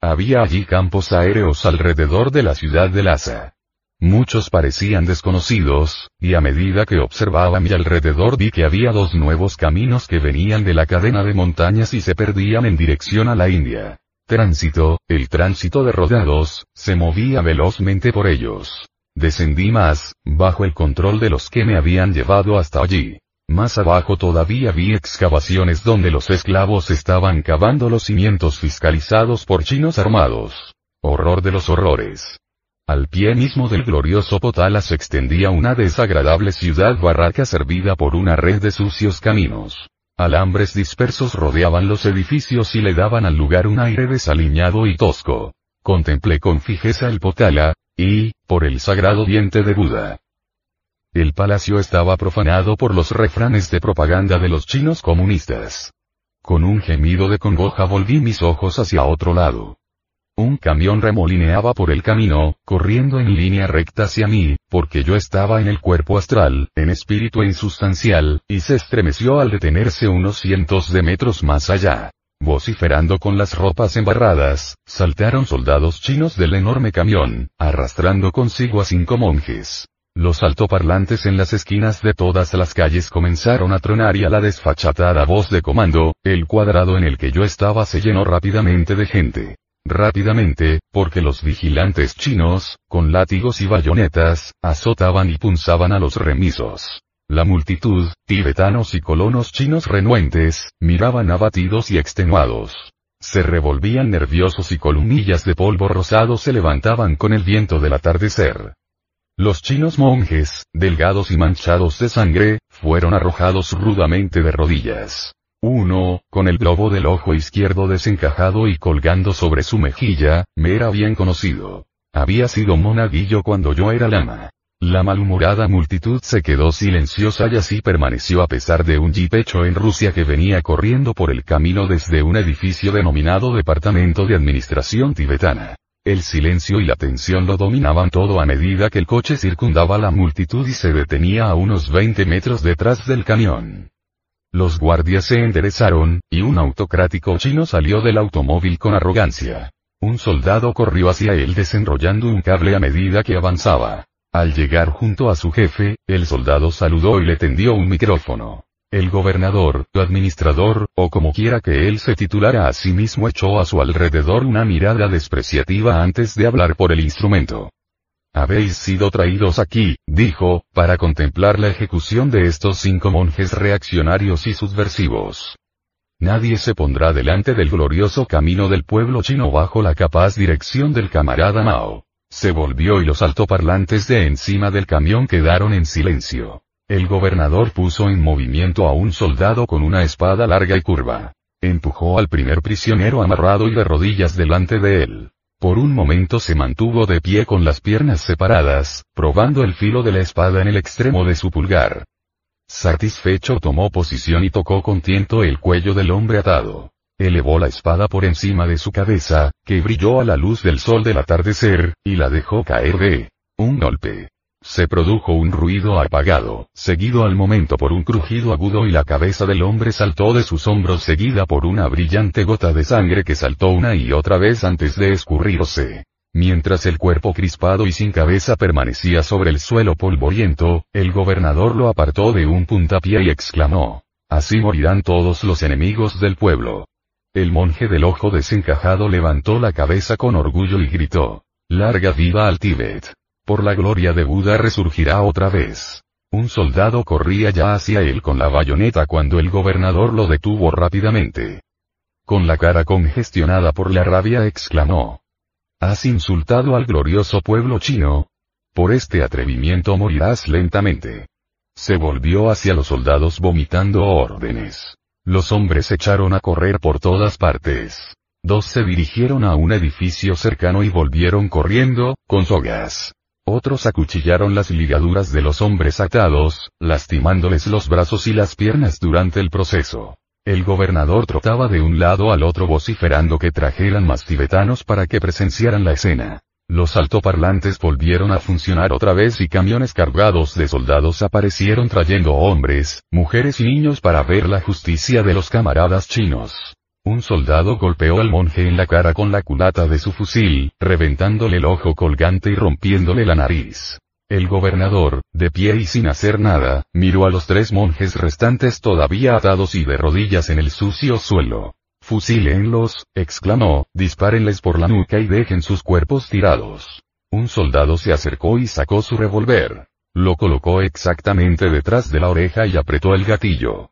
Había allí campos aéreos alrededor de la ciudad de Lhasa. Muchos parecían desconocidos, y a medida que observaba mi alrededor vi que había dos nuevos caminos que venían de la cadena de montañas y se perdían en dirección a la India tránsito, el tránsito de rodados, se movía velozmente por ellos. Descendí más, bajo el control de los que me habían llevado hasta allí. Más abajo todavía vi excavaciones donde los esclavos estaban cavando los cimientos fiscalizados por chinos armados. Horror de los horrores. Al pie mismo del glorioso Potala se extendía una desagradable ciudad barraca servida por una red de sucios caminos. Alambres dispersos rodeaban los edificios y le daban al lugar un aire desaliñado y tosco. Contemplé con fijeza el Potala, y, por el sagrado diente de Buda. El palacio estaba profanado por los refranes de propaganda de los chinos comunistas. Con un gemido de congoja volví mis ojos hacia otro lado. Un camión remolineaba por el camino, corriendo en línea recta hacia mí, porque yo estaba en el cuerpo astral, en espíritu insustancial, y se estremeció al detenerse unos cientos de metros más allá. Vociferando con las ropas embarradas, saltaron soldados chinos del enorme camión, arrastrando consigo a cinco monjes. Los altoparlantes en las esquinas de todas las calles comenzaron a tronar y a la desfachatada voz de comando, el cuadrado en el que yo estaba se llenó rápidamente de gente. Rápidamente, porque los vigilantes chinos, con látigos y bayonetas, azotaban y punzaban a los remisos. La multitud, tibetanos y colonos chinos renuentes, miraban abatidos y extenuados. Se revolvían nerviosos y columnillas de polvo rosado se levantaban con el viento del atardecer. Los chinos monjes, delgados y manchados de sangre, fueron arrojados rudamente de rodillas. Uno, con el globo del ojo izquierdo desencajado y colgando sobre su mejilla, me era bien conocido. Había sido monaguillo cuando yo era lama. La malhumorada multitud se quedó silenciosa y así permaneció a pesar de un jeep hecho en Rusia que venía corriendo por el camino desde un edificio denominado Departamento de Administración Tibetana. El silencio y la tensión lo dominaban todo a medida que el coche circundaba la multitud y se detenía a unos 20 metros detrás del camión. Los guardias se enderezaron, y un autocrático chino salió del automóvil con arrogancia. Un soldado corrió hacia él desenrollando un cable a medida que avanzaba. Al llegar junto a su jefe, el soldado saludó y le tendió un micrófono. El gobernador, administrador, o como quiera que él se titulara a sí mismo echó a su alrededor una mirada despreciativa antes de hablar por el instrumento. Habéis sido traídos aquí, dijo, para contemplar la ejecución de estos cinco monjes reaccionarios y subversivos. Nadie se pondrá delante del glorioso camino del pueblo chino bajo la capaz dirección del camarada Mao. Se volvió y los altoparlantes de encima del camión quedaron en silencio. El gobernador puso en movimiento a un soldado con una espada larga y curva. Empujó al primer prisionero amarrado y de rodillas delante de él. Por un momento se mantuvo de pie con las piernas separadas, probando el filo de la espada en el extremo de su pulgar. Satisfecho tomó posición y tocó con tiento el cuello del hombre atado. Elevó la espada por encima de su cabeza, que brilló a la luz del sol del atardecer, y la dejó caer de un golpe. Se produjo un ruido apagado, seguido al momento por un crujido agudo y la cabeza del hombre saltó de sus hombros seguida por una brillante gota de sangre que saltó una y otra vez antes de escurrirse. Mientras el cuerpo crispado y sin cabeza permanecía sobre el suelo polvoriento, el gobernador lo apartó de un puntapié y exclamó. Así morirán todos los enemigos del pueblo. El monje del ojo desencajado levantó la cabeza con orgullo y gritó. Larga viva al Tíbet por la gloria de Buda resurgirá otra vez. Un soldado corría ya hacia él con la bayoneta cuando el gobernador lo detuvo rápidamente. Con la cara congestionada por la rabia exclamó. ¿Has insultado al glorioso pueblo chino? Por este atrevimiento morirás lentamente. Se volvió hacia los soldados vomitando órdenes. Los hombres echaron a correr por todas partes. Dos se dirigieron a un edificio cercano y volvieron corriendo, con sogas. Otros acuchillaron las ligaduras de los hombres atados, lastimándoles los brazos y las piernas durante el proceso. El gobernador trotaba de un lado al otro vociferando que trajeran más tibetanos para que presenciaran la escena. Los altoparlantes volvieron a funcionar otra vez y camiones cargados de soldados aparecieron trayendo hombres, mujeres y niños para ver la justicia de los camaradas chinos. Un soldado golpeó al monje en la cara con la culata de su fusil, reventándole el ojo colgante y rompiéndole la nariz. El gobernador, de pie y sin hacer nada, miró a los tres monjes restantes todavía atados y de rodillas en el sucio suelo. Fusílenlos, exclamó, dispárenles por la nuca y dejen sus cuerpos tirados. Un soldado se acercó y sacó su revólver. Lo colocó exactamente detrás de la oreja y apretó el gatillo.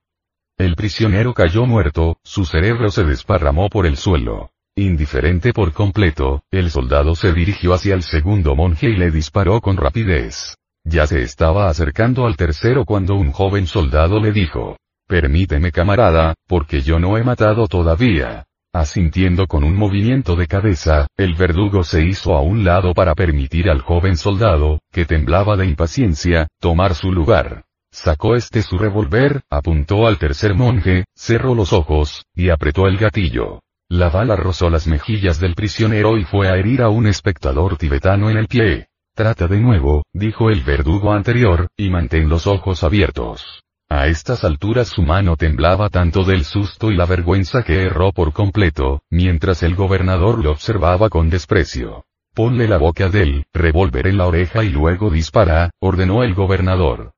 El prisionero cayó muerto, su cerebro se desparramó por el suelo. Indiferente por completo, el soldado se dirigió hacia el segundo monje y le disparó con rapidez. Ya se estaba acercando al tercero cuando un joven soldado le dijo, Permíteme camarada, porque yo no he matado todavía. Asintiendo con un movimiento de cabeza, el verdugo se hizo a un lado para permitir al joven soldado, que temblaba de impaciencia, tomar su lugar. Sacó este su revólver, apuntó al tercer monje, cerró los ojos, y apretó el gatillo. La bala rozó las mejillas del prisionero y fue a herir a un espectador tibetano en el pie. Trata de nuevo, dijo el verdugo anterior, y mantén los ojos abiertos. A estas alturas su mano temblaba tanto del susto y la vergüenza que erró por completo, mientras el gobernador lo observaba con desprecio. Ponle la boca del revólver en la oreja y luego dispara, ordenó el gobernador.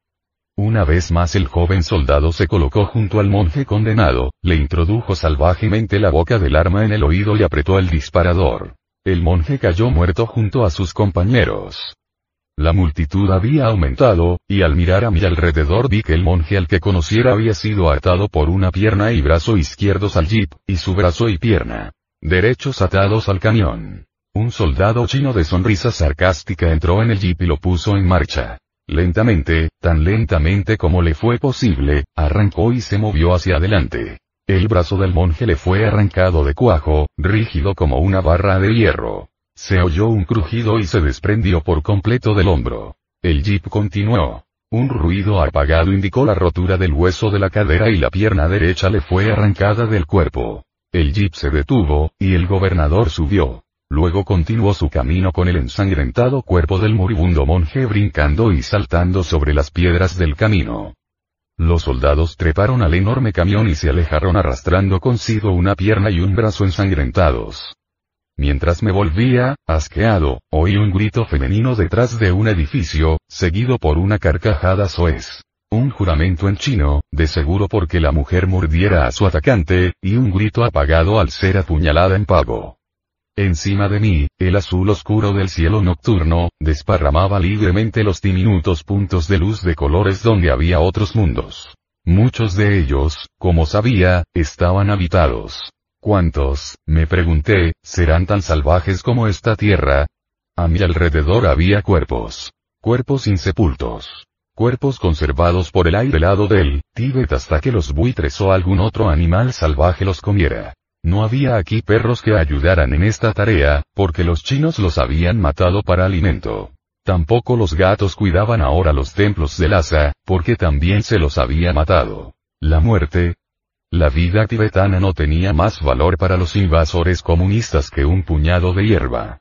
Una vez más el joven soldado se colocó junto al monje condenado, le introdujo salvajemente la boca del arma en el oído y apretó el disparador. El monje cayó muerto junto a sus compañeros. La multitud había aumentado, y al mirar a mi alrededor vi que el monje al que conociera había sido atado por una pierna y brazo izquierdos al jeep, y su brazo y pierna derechos atados al camión. Un soldado chino de sonrisa sarcástica entró en el jeep y lo puso en marcha. Lentamente, tan lentamente como le fue posible, arrancó y se movió hacia adelante. El brazo del monje le fue arrancado de cuajo, rígido como una barra de hierro. Se oyó un crujido y se desprendió por completo del hombro. El jeep continuó. Un ruido apagado indicó la rotura del hueso de la cadera y la pierna derecha le fue arrancada del cuerpo. El jeep se detuvo, y el gobernador subió. Luego continuó su camino con el ensangrentado cuerpo del moribundo monje brincando y saltando sobre las piedras del camino. Los soldados treparon al enorme camión y se alejaron arrastrando consigo una pierna y un brazo ensangrentados. Mientras me volvía, asqueado, oí un grito femenino detrás de un edificio, seguido por una carcajada soez. Un juramento en chino, de seguro porque la mujer mordiera a su atacante, y un grito apagado al ser apuñalada en pago. Encima de mí, el azul oscuro del cielo nocturno, desparramaba libremente los diminutos puntos de luz de colores donde había otros mundos. Muchos de ellos, como sabía, estaban habitados. ¿Cuántos, me pregunté, serán tan salvajes como esta tierra? A mi alrededor había cuerpos. Cuerpos insepultos. Cuerpos conservados por el aire helado del Tíbet hasta que los buitres o algún otro animal salvaje los comiera. No había aquí perros que ayudaran en esta tarea, porque los chinos los habían matado para alimento. Tampoco los gatos cuidaban ahora los templos de Lhasa, porque también se los había matado. La muerte, la vida tibetana no tenía más valor para los invasores comunistas que un puñado de hierba.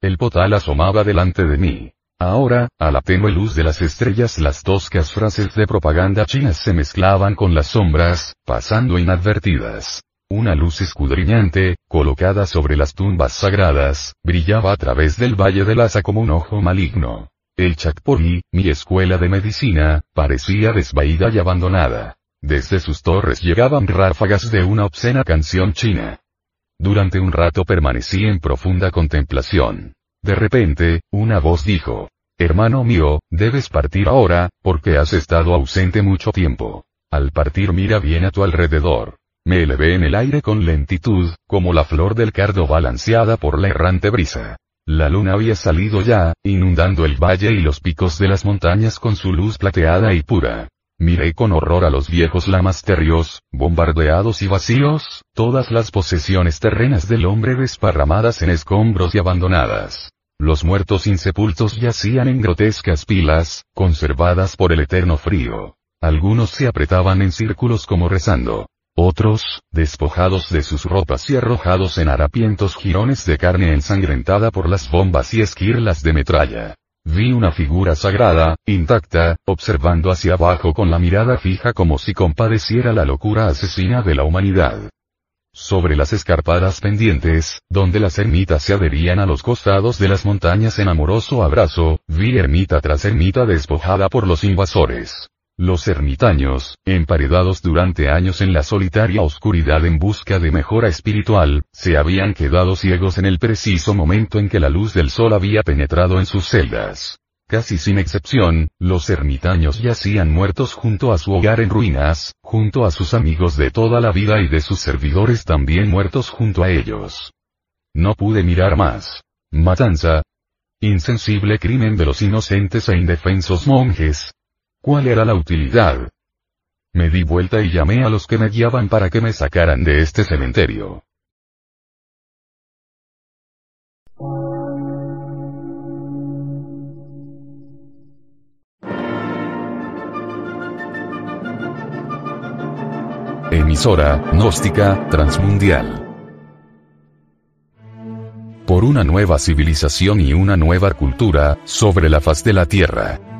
El potal asomaba delante de mí. Ahora, a la tenue luz de las estrellas las toscas frases de propaganda chinas se mezclaban con las sombras, pasando inadvertidas. Una luz escudriñante, colocada sobre las tumbas sagradas, brillaba a través del valle de Lhasa como un ojo maligno. El Chakpori, mi escuela de medicina, parecía desvaída y abandonada. Desde sus torres llegaban ráfagas de una obscena canción china. Durante un rato permanecí en profunda contemplación. De repente, una voz dijo, Hermano mío, debes partir ahora, porque has estado ausente mucho tiempo. Al partir mira bien a tu alrededor. Me elevé en el aire con lentitud, como la flor del cardo balanceada por la errante brisa. La luna había salido ya, inundando el valle y los picos de las montañas con su luz plateada y pura. Miré con horror a los viejos lamasterios, bombardeados y vacíos, todas las posesiones terrenas del hombre desparramadas en escombros y abandonadas. Los muertos insepultos yacían en grotescas pilas, conservadas por el eterno frío. Algunos se apretaban en círculos como rezando. Otros, despojados de sus ropas y arrojados en harapientos jirones de carne ensangrentada por las bombas y esquirlas de metralla. Vi una figura sagrada, intacta, observando hacia abajo con la mirada fija como si compadeciera la locura asesina de la humanidad. Sobre las escarpadas pendientes, donde las ermitas se adherían a los costados de las montañas en amoroso abrazo, vi ermita tras ermita despojada por los invasores. Los ermitaños, emparedados durante años en la solitaria oscuridad en busca de mejora espiritual, se habían quedado ciegos en el preciso momento en que la luz del sol había penetrado en sus celdas. Casi sin excepción, los ermitaños yacían muertos junto a su hogar en ruinas, junto a sus amigos de toda la vida y de sus servidores también muertos junto a ellos. No pude mirar más. Matanza. Insensible crimen de los inocentes e indefensos monjes, ¿Cuál era la utilidad? Me di vuelta y llamé a los que me guiaban para que me sacaran de este cementerio. Emisora, gnóstica, transmundial. Por una nueva civilización y una nueva cultura, sobre la faz de la Tierra.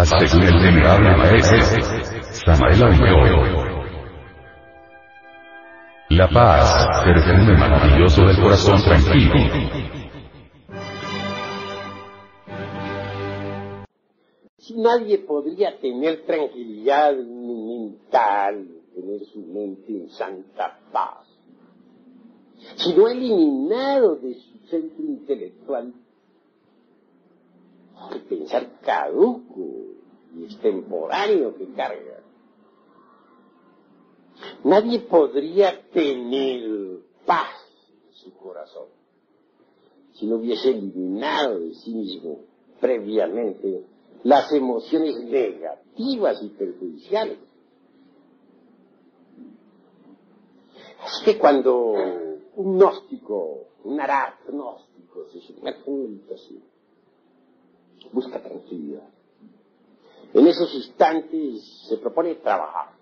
Paz según el venerable maestro Samael Aumeor. La paz, perfume maravilloso del corazón tranquilo.
Si nadie podría tener tranquilidad mental, tener su mente en santa paz, si no eliminado de su centro intelectual el pensar caduco y extemporáneo que carga. Nadie podría tener paz en su corazón si no hubiese eliminado de sí mismo previamente las emociones negativas y perjudiciales. Es que cuando un gnóstico, un gnóstico se sumerge en meditación, busca tranquilidad. En esos instantes se propone trabajar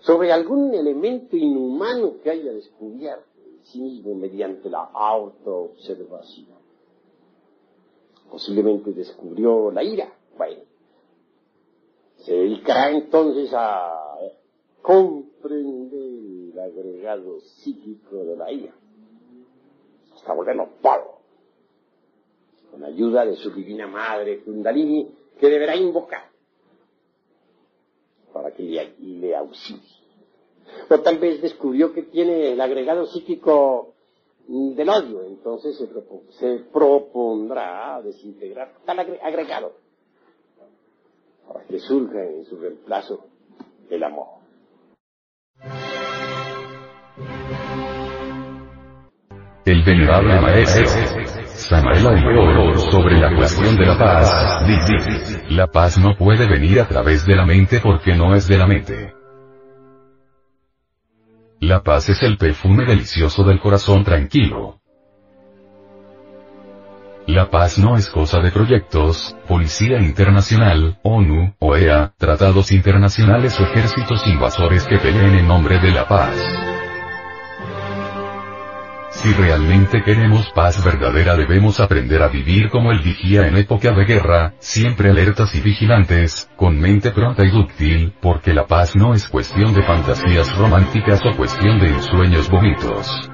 sobre algún elemento inhumano que haya descubierto en sí mismo mediante la autoobservación. Posiblemente descubrió la ira. Bueno, se dedicará entonces a comprender el agregado psíquico de la ira, hasta volverlo polvo con ayuda de su divina madre Kundalini, que deberá invocar para que le, le auxilie. O tal vez descubrió que tiene el agregado psíquico del odio, entonces se, se propondrá desintegrar tal agregado para que surja en su reemplazo el amor.
El venerable maestro Samael Aumeor sobre la cuestión de la paz, dice, la paz no puede venir a través de la mente porque no es de la mente. La paz es el perfume delicioso del corazón tranquilo. La paz no es cosa de proyectos, Policía Internacional, ONU, OEA, tratados internacionales o ejércitos invasores que peleen en nombre de la paz. Si realmente queremos paz verdadera debemos aprender a vivir como el vigía en época de guerra, siempre alertas y vigilantes, con mente pronta y dúctil, porque la paz no es cuestión de fantasías románticas o cuestión de ensueños bonitos.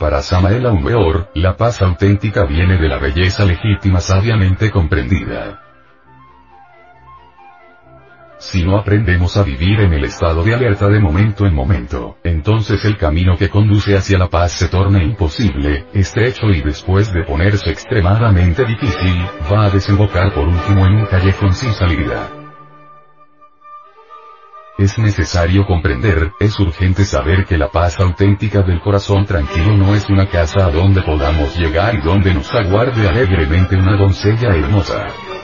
Para Samael Aumeor, la paz auténtica viene de la belleza legítima sabiamente comprendida. Si no aprendemos a vivir en el estado de alerta de momento en momento, entonces el camino que conduce hacia la paz se torna imposible, estrecho y después de ponerse extremadamente difícil, va a desembocar por último en un callejón sin salida. Es necesario comprender, es urgente saber que la paz auténtica del corazón tranquilo no es una casa a donde podamos llegar y donde nos aguarde alegremente una doncella hermosa.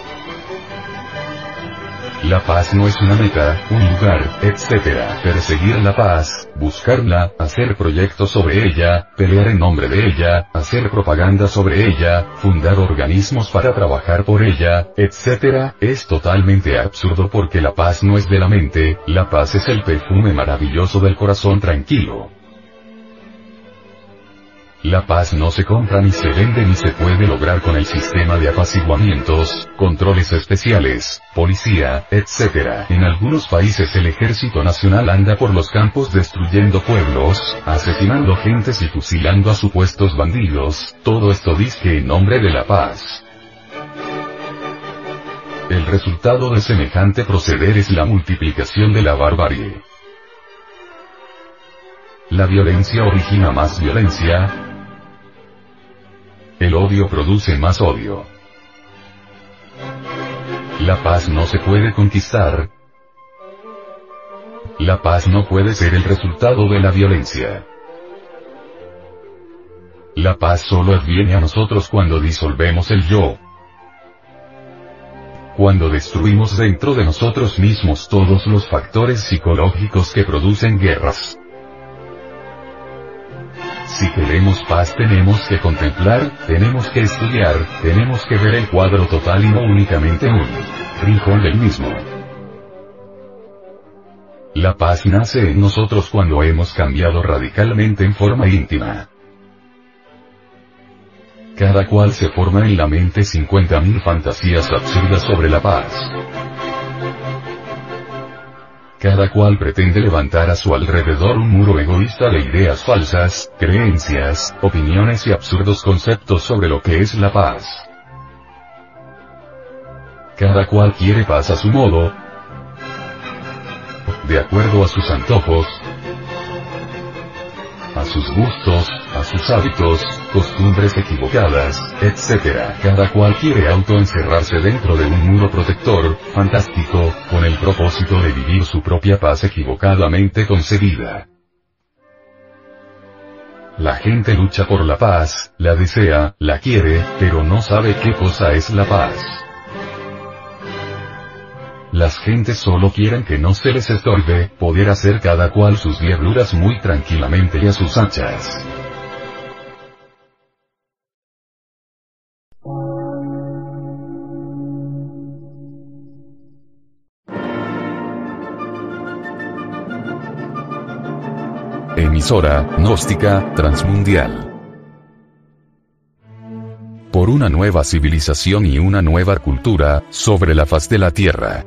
La paz no es una meta, un lugar, etc. Perseguir la paz, buscarla, hacer proyectos sobre ella, pelear en nombre de ella, hacer propaganda sobre ella, fundar organismos para trabajar por ella, etc. Es totalmente absurdo porque la paz no es de la mente, la paz es el perfume maravilloso del corazón tranquilo. La paz no se compra ni se vende ni se puede lograr con el sistema de apaciguamientos, controles especiales, policía, etc. En algunos países el ejército nacional anda por los campos destruyendo pueblos, asesinando gentes y fusilando a supuestos bandidos, todo esto dice en nombre de la paz. El resultado de semejante proceder es la multiplicación de la barbarie. La violencia origina más violencia, el odio produce más odio. La paz no se puede conquistar. La paz no puede ser el resultado de la violencia. La paz solo adviene a nosotros cuando disolvemos el yo. Cuando destruimos dentro de nosotros mismos todos los factores psicológicos que producen guerras. Si queremos paz tenemos que contemplar, tenemos que estudiar, tenemos que ver el cuadro total y no únicamente un rincón del mismo. La paz nace en nosotros cuando hemos cambiado radicalmente en forma íntima. Cada cual se forma en la mente 50.000 fantasías absurdas sobre la paz. Cada cual pretende levantar a su alrededor un muro egoísta de ideas falsas, creencias, opiniones y absurdos conceptos sobre lo que es la paz. Cada cual quiere paz a su modo, de acuerdo a sus antojos, a sus gustos, a sus hábitos, costumbres equivocadas, etc. Cada cual quiere autoencerrarse dentro de un muro protector, fantástico, con el propósito de vivir su propia paz equivocadamente concebida. La gente lucha por la paz, la desea, la quiere, pero no sabe qué cosa es la paz. Las gentes solo quieren que no se les estorbe, poder hacer cada cual sus diabluras muy tranquilamente y a sus anchas. Emisora, gnóstica, transmundial. Por una nueva civilización y una nueva cultura, sobre la faz de la Tierra.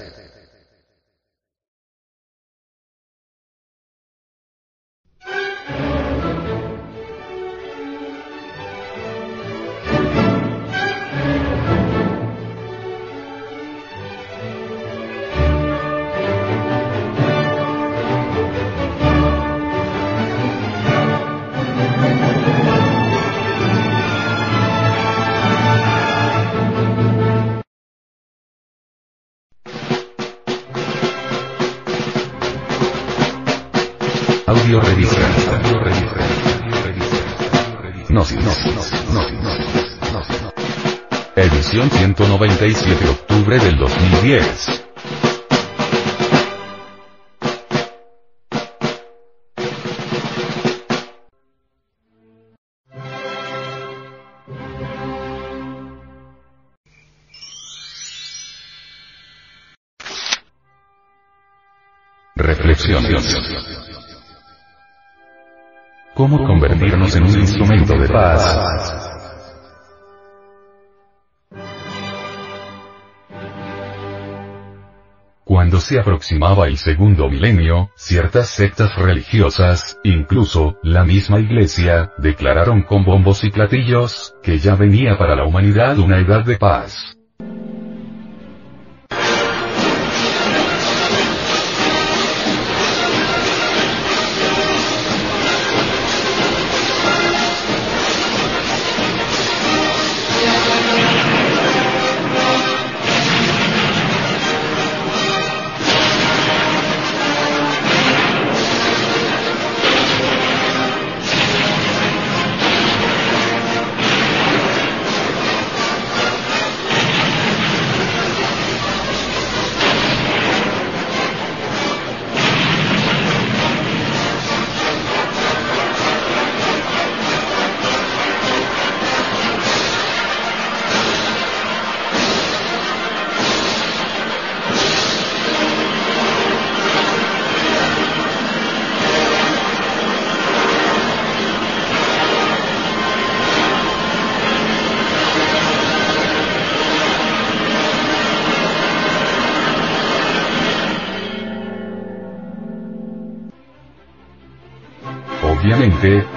197 de octubre del 2010. Reflexión. ¿Cómo convertirnos en un instrumento de paz? Cuando se aproximaba el segundo milenio, ciertas sectas religiosas, incluso, la misma iglesia, declararon con bombos y platillos, que ya venía para la humanidad una edad de paz.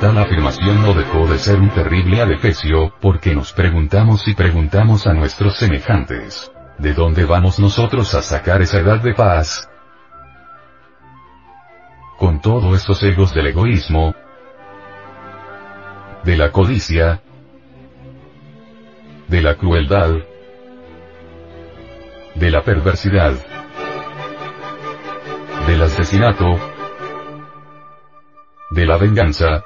Tal afirmación no dejó de ser un terrible adefesio, porque nos preguntamos y preguntamos a nuestros semejantes. ¿De dónde vamos nosotros a sacar esa edad de paz? Con todos esos egos del egoísmo, de la codicia, de la crueldad, de la perversidad, del asesinato, de la venganza,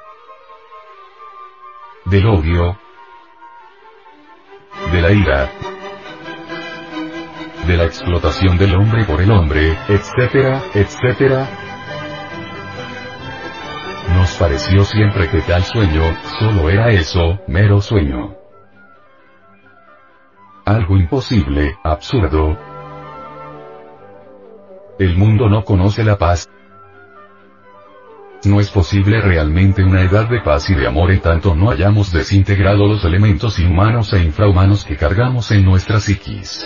del odio, de la ira, de la explotación del hombre por el hombre, etcétera, etcétera. Nos pareció siempre que tal sueño, solo era eso, mero sueño. Algo imposible, absurdo. El mundo no conoce la paz, no es posible realmente una edad de paz y de amor en tanto no hayamos desintegrado los elementos inhumanos e infrahumanos que cargamos en nuestra psiquis.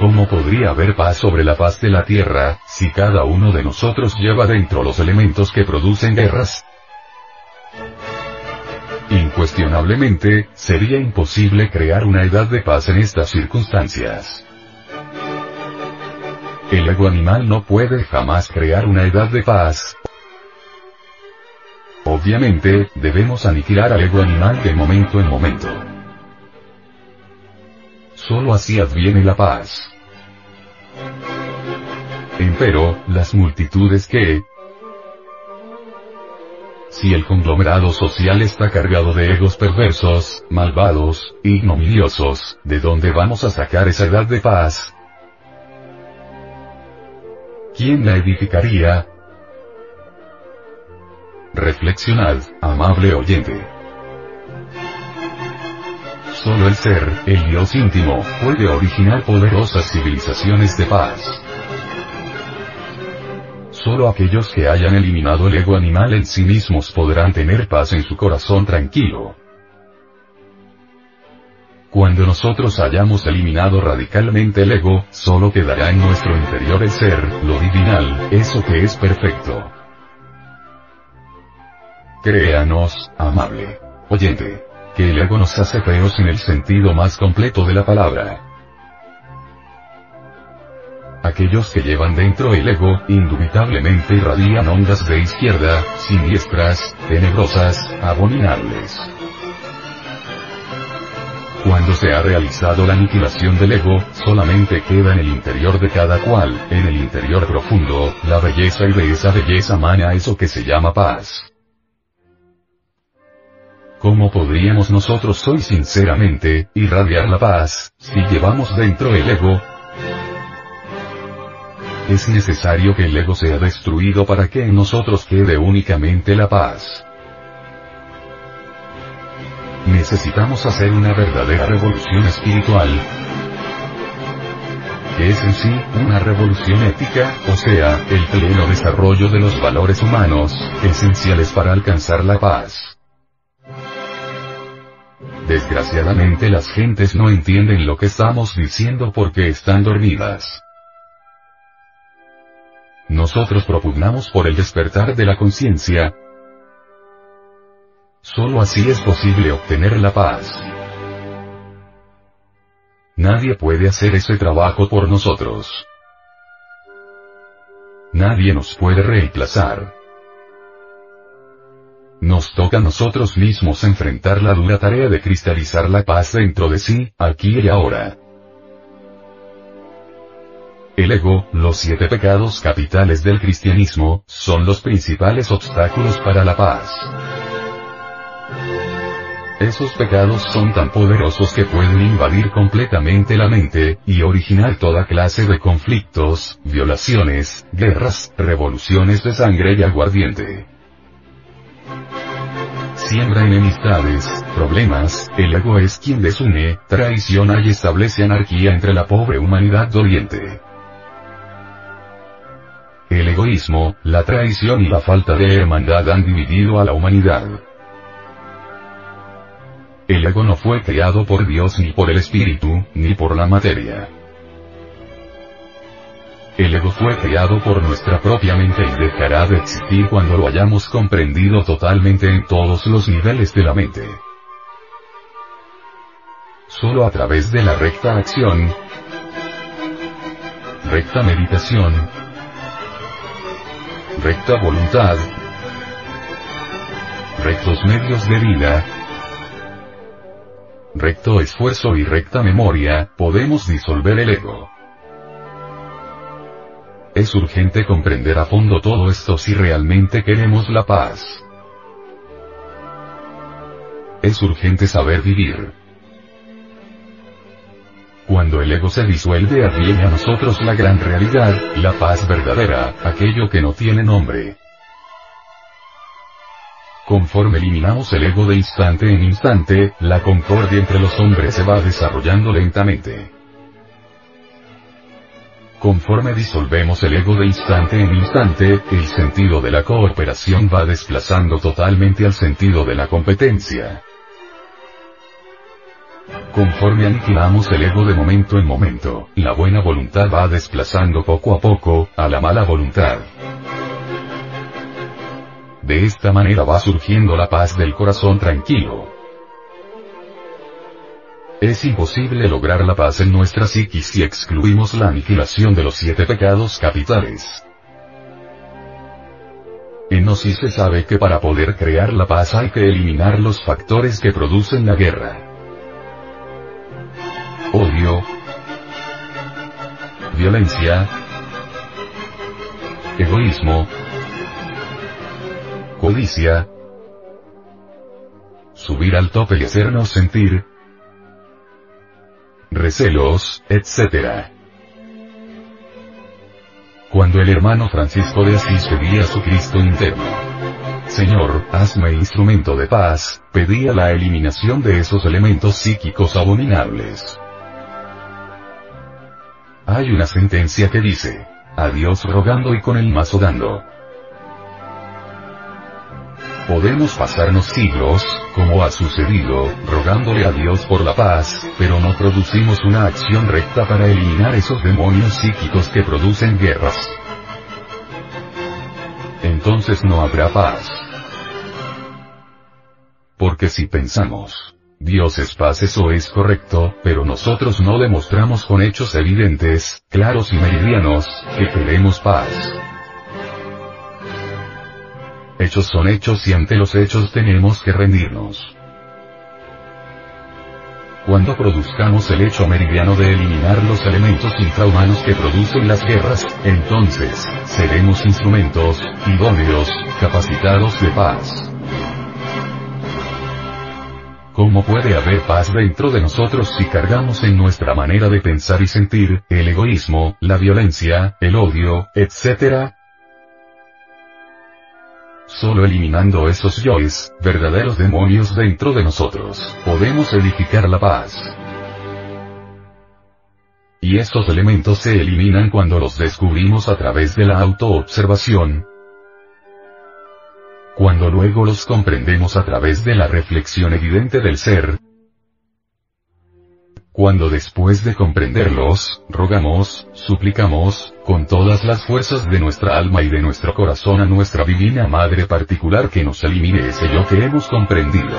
¿Cómo podría haber paz sobre la paz de la tierra, si cada uno de nosotros lleva dentro los elementos que producen guerras? Incuestionablemente, sería imposible crear una edad de paz en estas circunstancias. El ego animal no puede jamás crear una edad de paz. Obviamente, debemos aniquilar al ego animal de momento en momento. Solo así adviene la paz. Empero, las multitudes que, si el conglomerado social está cargado de egos perversos, malvados, ignominiosos, ¿de dónde vamos a sacar esa edad de paz? ¿Quién la edificaría? Reflexionad, amable oyente. Solo el ser, el Dios íntimo, puede originar poderosas civilizaciones de paz. Solo aquellos que hayan eliminado el ego animal en sí mismos podrán tener paz en su corazón tranquilo. Cuando nosotros hayamos eliminado radicalmente el ego, solo quedará en nuestro interior el ser, lo divinal, eso que es perfecto. Créanos, amable oyente, que el ego nos hace feos en el sentido más completo de la palabra. Aquellos que llevan dentro el ego, indubitablemente irradian ondas de izquierda, siniestras, tenebrosas, abominables. Cuando se ha realizado la aniquilación del ego, solamente queda en el interior de cada cual, en el interior profundo, la belleza y de esa belleza mana eso que se llama paz. ¿Cómo podríamos nosotros hoy sinceramente, irradiar la paz, si llevamos dentro el ego? Es necesario que el ego sea destruido para que en nosotros quede únicamente la paz. Necesitamos hacer una verdadera revolución espiritual. Que es en sí, una revolución ética, o sea, el pleno desarrollo de los valores humanos, esenciales para alcanzar la paz. Desgraciadamente las gentes no entienden lo que estamos diciendo porque están dormidas. Nosotros propugnamos por el despertar de la conciencia, Solo así es posible obtener la paz. Nadie puede hacer ese trabajo por nosotros. Nadie nos puede reemplazar. Nos toca a nosotros mismos enfrentar la dura tarea de cristalizar la paz dentro de sí, aquí y ahora. El ego, los siete pecados capitales del cristianismo, son los principales obstáculos para la paz. Esos pecados son tan poderosos que pueden invadir completamente la mente, y originar toda clase de conflictos, violaciones, guerras, revoluciones de sangre y aguardiente. Siembra enemistades, problemas, el ego es quien desune, traiciona y establece anarquía entre la pobre humanidad doliente. El egoísmo, la traición y la falta de hermandad han dividido a la humanidad. El ego no fue creado por Dios ni por el espíritu, ni por la materia. El ego fue creado por nuestra propia mente y dejará de existir cuando lo hayamos comprendido totalmente en todos los niveles de la mente. Solo a través de la recta acción, recta meditación, recta voluntad, rectos medios de vida, recto esfuerzo y recta memoria, podemos disolver el ego. Es urgente comprender a fondo todo esto si realmente queremos la paz. Es urgente saber vivir. Cuando el ego se disuelve adviene a nosotros la gran realidad, la paz verdadera, aquello que no tiene nombre. Conforme eliminamos el ego de instante en instante, la concordia entre los hombres se va desarrollando lentamente. Conforme disolvemos el ego de instante en instante, el sentido de la cooperación va desplazando totalmente al sentido de la competencia. Conforme aniquilamos el ego de momento en momento, la buena voluntad va desplazando poco a poco, a la mala voluntad. De esta manera va surgiendo la paz del corazón tranquilo. Es imposible lograr la paz en nuestra psiquis si excluimos la aniquilación de los siete pecados capitales. En Gnosis se sabe que para poder crear la paz hay que eliminar los factores que producen la guerra. Odio, violencia, egoísmo, codicia, subir al tope y hacernos sentir, recelos, etc. Cuando el hermano Francisco de Asís pedía a su Cristo interno, Señor, hazme instrumento de paz, pedía la eliminación de esos elementos psíquicos abominables. Hay una sentencia que dice, a Dios rogando y con el mazo dando. Podemos pasarnos siglos, como ha sucedido, rogándole a Dios por la paz, pero no producimos una acción recta para eliminar esos demonios psíquicos que producen guerras. Entonces no habrá paz. Porque si pensamos, Dios es paz eso es correcto, pero nosotros no demostramos con hechos evidentes, claros y meridianos, que queremos paz. Hechos son hechos y ante los hechos tenemos que rendirnos. Cuando produzcamos el hecho meridiano de eliminar los elementos infrahumanos que producen las guerras, entonces, seremos instrumentos, idóneos, capacitados de paz. ¿Cómo puede haber paz dentro de nosotros si cargamos en nuestra manera de pensar y sentir, el egoísmo, la violencia, el odio, etc.? Solo eliminando esos yoes, verdaderos demonios dentro de nosotros, podemos edificar la paz. Y estos elementos se eliminan cuando los descubrimos a través de la autoobservación, cuando luego los comprendemos a través de la reflexión evidente del ser, cuando después de comprenderlos, rogamos, suplicamos, con todas las fuerzas de nuestra alma y de nuestro corazón a nuestra divina Madre particular que nos elimine ese yo que hemos comprendido.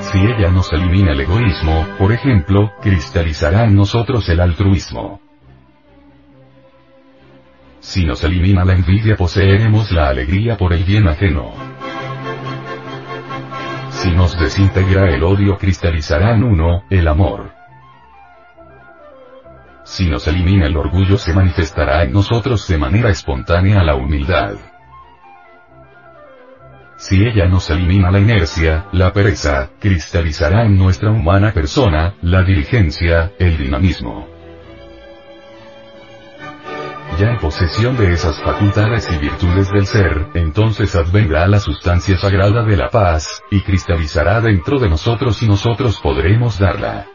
Si ella nos elimina el egoísmo, por ejemplo, cristalizará en nosotros el altruismo. Si nos elimina la envidia poseeremos la alegría por el bien ajeno. Si nos desintegra el odio cristalizará en uno, el amor. Si nos elimina el orgullo se manifestará en nosotros de manera espontánea la humildad. Si ella nos elimina la inercia, la pereza, cristalizará en nuestra humana persona, la diligencia, el dinamismo. Ya en posesión de esas facultades y virtudes del ser, entonces advendrá la sustancia sagrada de la paz, y cristalizará dentro de nosotros y nosotros podremos darla.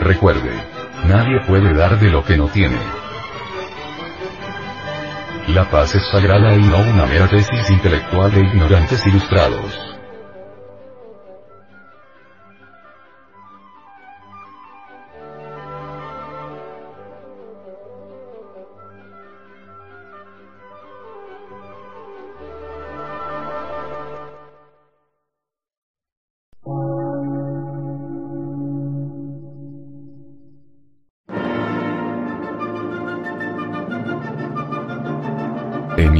Recuerde, nadie puede dar de lo que no tiene. La paz es sagrada y no una mera tesis intelectual de ignorantes ilustrados.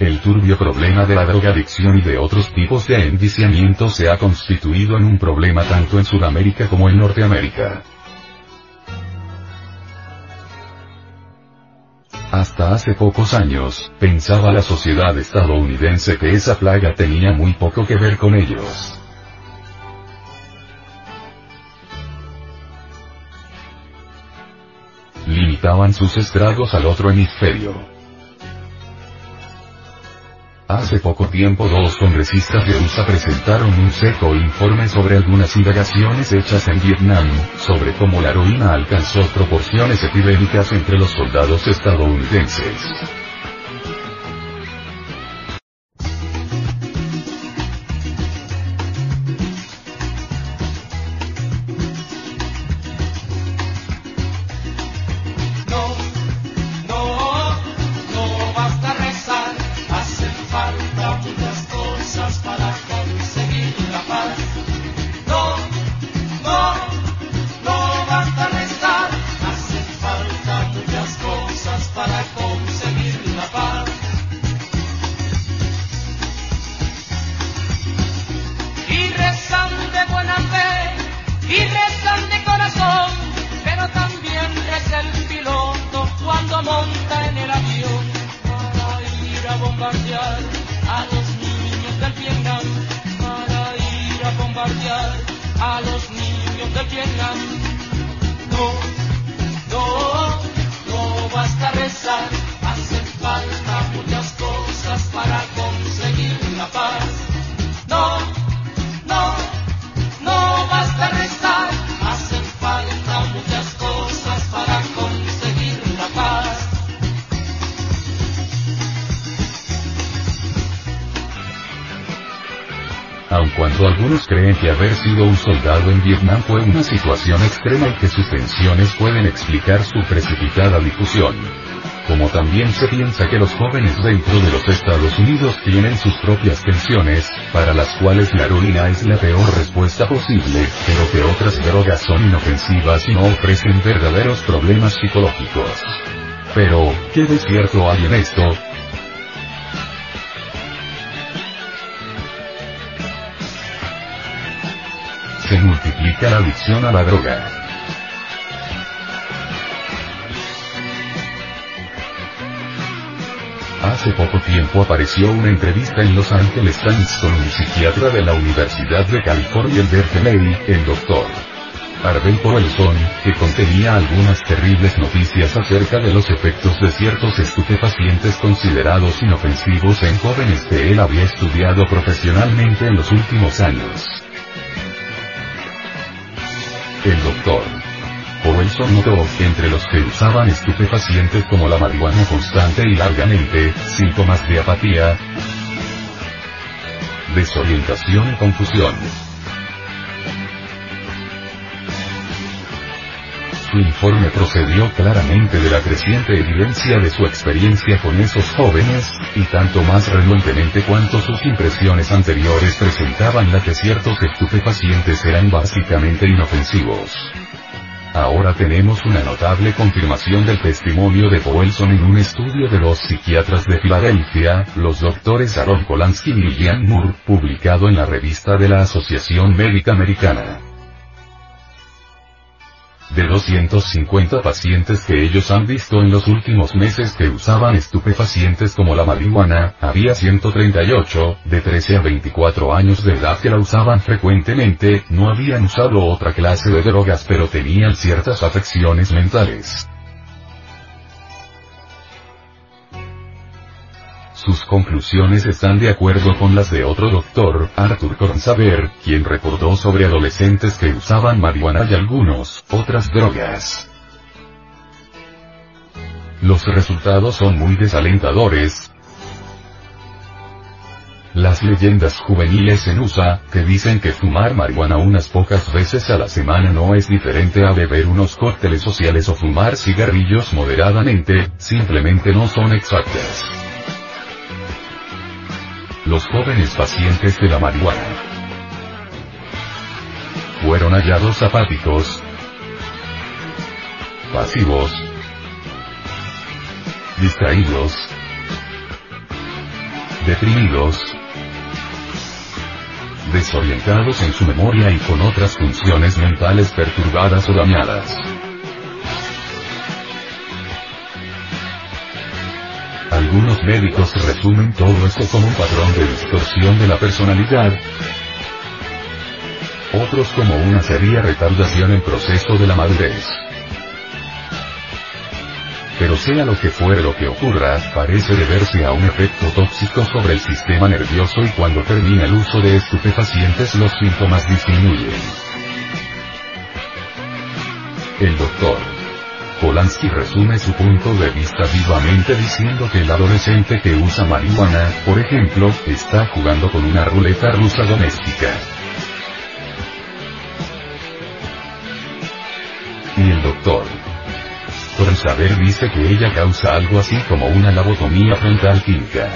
El turbio problema de la drogadicción y de otros tipos de enviciamiento se ha constituido en un problema tanto en Sudamérica como en Norteamérica. Hasta hace pocos años, pensaba la sociedad estadounidense que esa plaga tenía muy poco que ver con ellos. Limitaban sus estragos al otro hemisferio. Hace poco tiempo dos congresistas de USA presentaron un seco informe sobre algunas indagaciones hechas en Vietnam, sobre cómo la heroína alcanzó proporciones epidémicas entre los soldados estadounidenses. Haber sido un soldado en Vietnam fue una situación extrema y que sus tensiones pueden explicar su precipitada difusión. Como también se piensa que los jóvenes dentro de los Estados Unidos tienen sus propias tensiones, para las cuales la heroína es la peor respuesta posible, pero que otras drogas son inofensivas y no ofrecen verdaderos problemas psicológicos. Pero, ¿qué de cierto hay en esto? Adicción a la droga. Hace poco tiempo apareció una entrevista en Los Angeles Times con un psiquiatra de la Universidad de California en Berkeley, el Dr. Arben Powelson, que contenía algunas terribles noticias acerca de los efectos de ciertos estupefacientes considerados inofensivos en jóvenes que él había estudiado profesionalmente en los últimos años. El doctor Powelson notó, entre los que usaban estupefacientes como la marihuana constante y largamente, síntomas de apatía, desorientación y confusión. Su informe procedió claramente de la creciente evidencia de su experiencia con esos jóvenes, y tanto más renuentemente cuanto sus impresiones anteriores presentaban la que ciertos estupefacientes eran básicamente inofensivos. Ahora tenemos una notable confirmación del testimonio de Powelson en un estudio de los psiquiatras de Filadelfia, los doctores Aaron Polanski y Lillian Moore, publicado en la revista de la Asociación Médica Americana. De 250 pacientes que ellos han visto en los últimos meses que usaban estupefacientes como la marihuana, había 138, de 13 a 24 años de edad que la usaban frecuentemente, no habían usado otra clase de drogas pero tenían ciertas afecciones mentales. Sus conclusiones están de acuerdo con las de otro doctor, Arthur Cornsaber, quien recordó sobre adolescentes que usaban marihuana y algunos, otras drogas. Los resultados son muy desalentadores. Las leyendas juveniles en USA, que dicen que fumar marihuana unas pocas veces a la semana no es diferente a beber unos cócteles sociales o fumar cigarrillos moderadamente, simplemente no son exactas los jóvenes pacientes de la marihuana. Fueron hallados apáticos, pasivos, distraídos, deprimidos, desorientados en su memoria y con otras funciones mentales perturbadas o dañadas. Algunos médicos resumen todo esto como un patrón de distorsión de la personalidad, otros como una seria retardación en proceso de la madurez. Pero sea lo que fuere lo que ocurra, parece deberse a un efecto tóxico sobre el sistema nervioso y cuando termina el uso de estupefacientes los síntomas disminuyen. El doctor Polanski resume su punto de vista vivamente diciendo que el adolescente que usa marihuana, por ejemplo, está jugando con una ruleta rusa doméstica. Y el doctor. Por saber dice que ella causa algo así como una labotomía frontal química.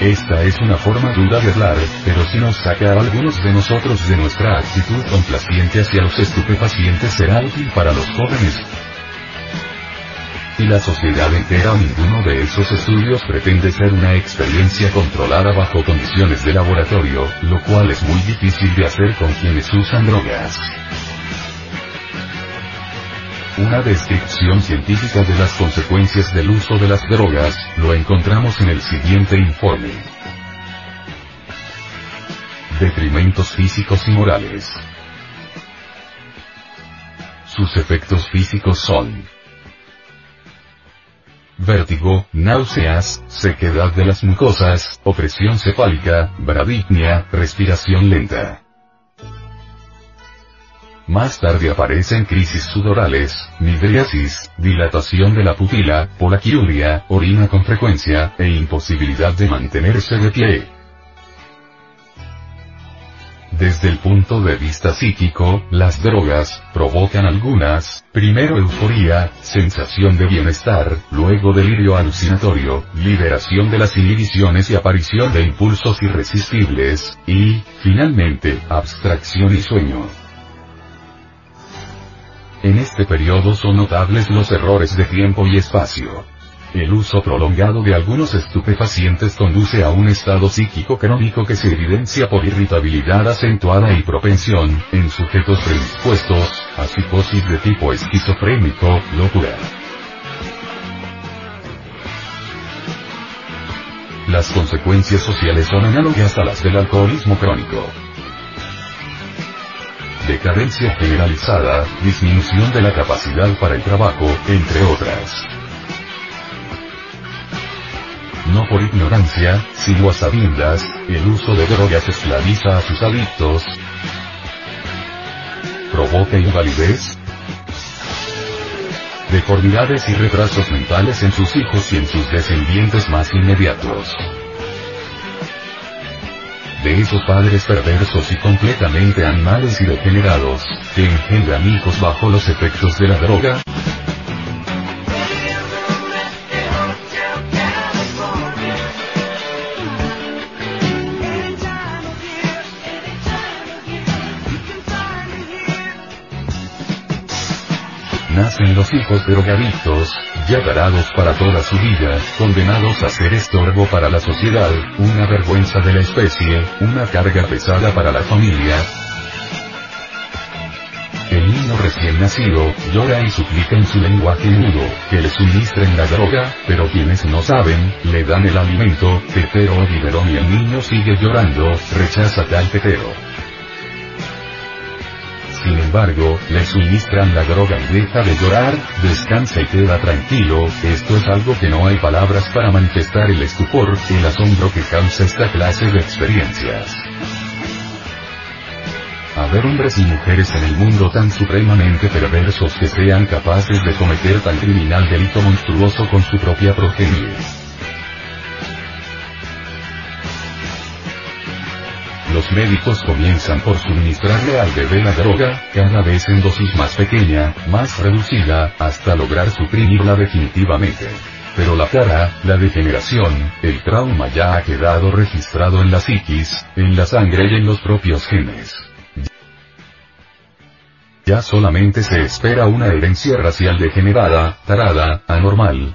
Esta es una forma dura de hablar, pero si nos saca a algunos de nosotros de nuestra actitud complaciente hacia los estupefacientes será útil para los jóvenes. Y la sociedad entera o ninguno de esos estudios pretende ser una experiencia controlada bajo condiciones de laboratorio, lo cual es muy difícil de hacer con quienes usan drogas. Una descripción científica de las consecuencias del uso de las drogas, lo encontramos en el siguiente informe. Detrimentos físicos y morales. Sus efectos físicos son vértigo, náuseas, sequedad de las mucosas, opresión cefálica, bradypnia, respiración lenta. Más tarde aparecen crisis sudorales, midriasis, dilatación de la pupila, polaquiuria, orina con frecuencia, e imposibilidad de mantenerse de pie. Desde el punto de vista psíquico, las drogas provocan algunas, primero euforía, sensación de bienestar, luego delirio alucinatorio, liberación de las inhibiciones y aparición de impulsos irresistibles, y, finalmente, abstracción y sueño. En este periodo son notables los errores de tiempo y espacio. El uso prolongado de algunos estupefacientes conduce a un estado psíquico crónico que se evidencia por irritabilidad acentuada y propensión, en sujetos predispuestos, a psicosis de tipo esquizofrénico, locura. Las consecuencias sociales son análogas a las del alcoholismo crónico. Decadencia generalizada, disminución de la capacidad para el trabajo, entre otras. No por ignorancia, sino a sabiendas, el uso de drogas esclaviza a sus adictos, provoca invalidez, deformidades y retrasos mentales en sus hijos y en sus descendientes más inmediatos. De esos padres perversos y completamente animales y degenerados, que engendran hijos bajo los efectos de la droga, hijos drogadictos, ya tarados para toda su vida, condenados a ser estorbo para la sociedad, una vergüenza de la especie, una carga pesada para la familia. El niño recién nacido, llora y suplica en su lenguaje mudo, que le suministren la droga, pero quienes no saben, le dan el alimento, tetero o y el niño sigue llorando, rechaza tal tetero. Sin embargo, le suministran la droga y deja de llorar, descansa y queda tranquilo, esto es algo que no hay palabras para manifestar el estupor, el asombro que causa esta clase de experiencias. Haber hombres y mujeres en el mundo tan supremamente perversos que sean capaces de cometer tan criminal delito monstruoso con su propia progenie. Los médicos comienzan por suministrarle al bebé la droga, cada vez en dosis más pequeña, más reducida, hasta lograr suprimirla definitivamente. Pero la cara, la degeneración, el trauma ya ha quedado registrado en la psiquis, en la sangre y en los propios genes. Ya solamente se espera una herencia racial degenerada, tarada, anormal,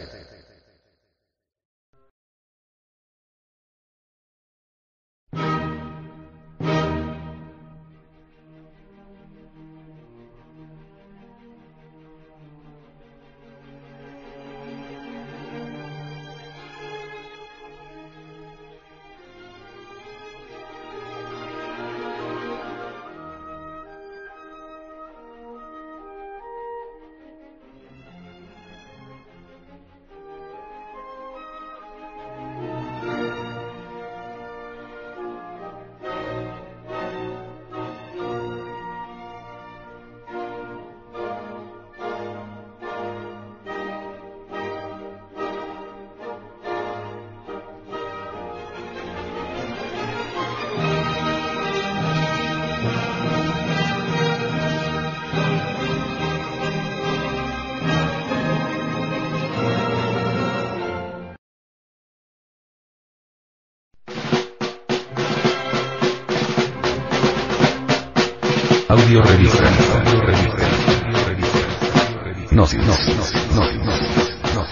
Audio revista. Audio revista. Gnosis. Gnosis. Gnosis.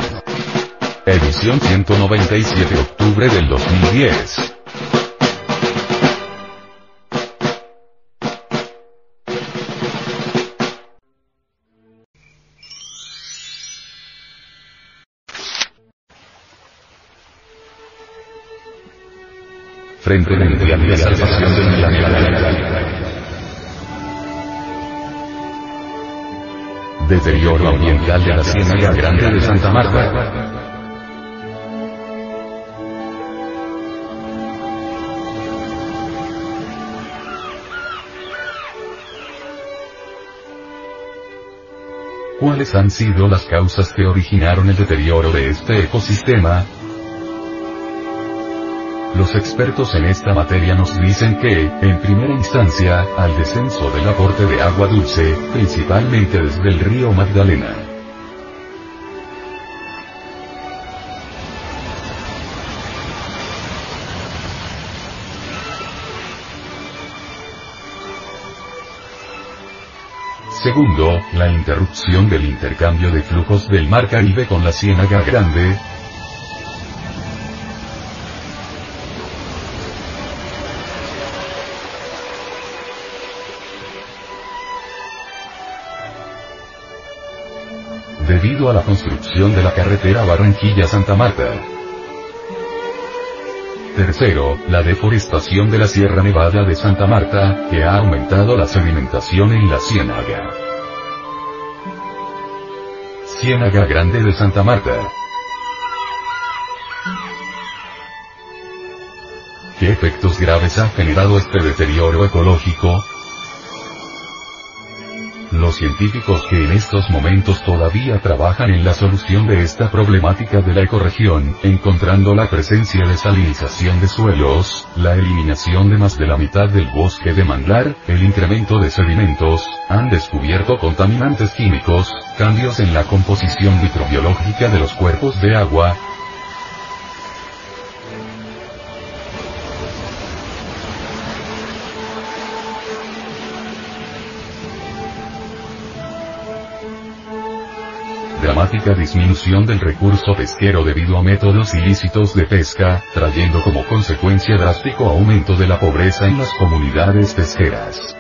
Edición 197 de octubre del 2010. Frente de Salvación del Planeta. Deterioro ambiental de la Ciénaga Grande de Santa Marta. ¿Cuáles han sido las causas que originaron el deterioro de este ecosistema? Los expertos en esta materia nos dicen que, en primera instancia, al descenso del aporte de agua dulce, principalmente desde el río Magdalena. Segundo, la interrupción del intercambio de flujos del Mar Caribe con la Ciénaga Grande, a la construcción de la carretera Barranquilla-Santa Marta. Tercero, la deforestación de la Sierra Nevada de Santa Marta, que ha aumentado la sedimentación en la ciénaga. Ciénaga Grande de Santa Marta. ¿Qué efectos graves ha generado este deterioro ecológico? Los científicos que en estos momentos todavía trabajan en la solución de esta problemática de la ecorregión, encontrando la presencia de salinización de suelos, la eliminación de más de la mitad del bosque de manglar, el incremento de sedimentos, han descubierto contaminantes químicos, cambios en la composición microbiológica de los cuerpos de agua, dramática disminución del recurso pesquero debido a métodos ilícitos de pesca, trayendo como consecuencia drástico aumento de la pobreza en las comunidades pesqueras.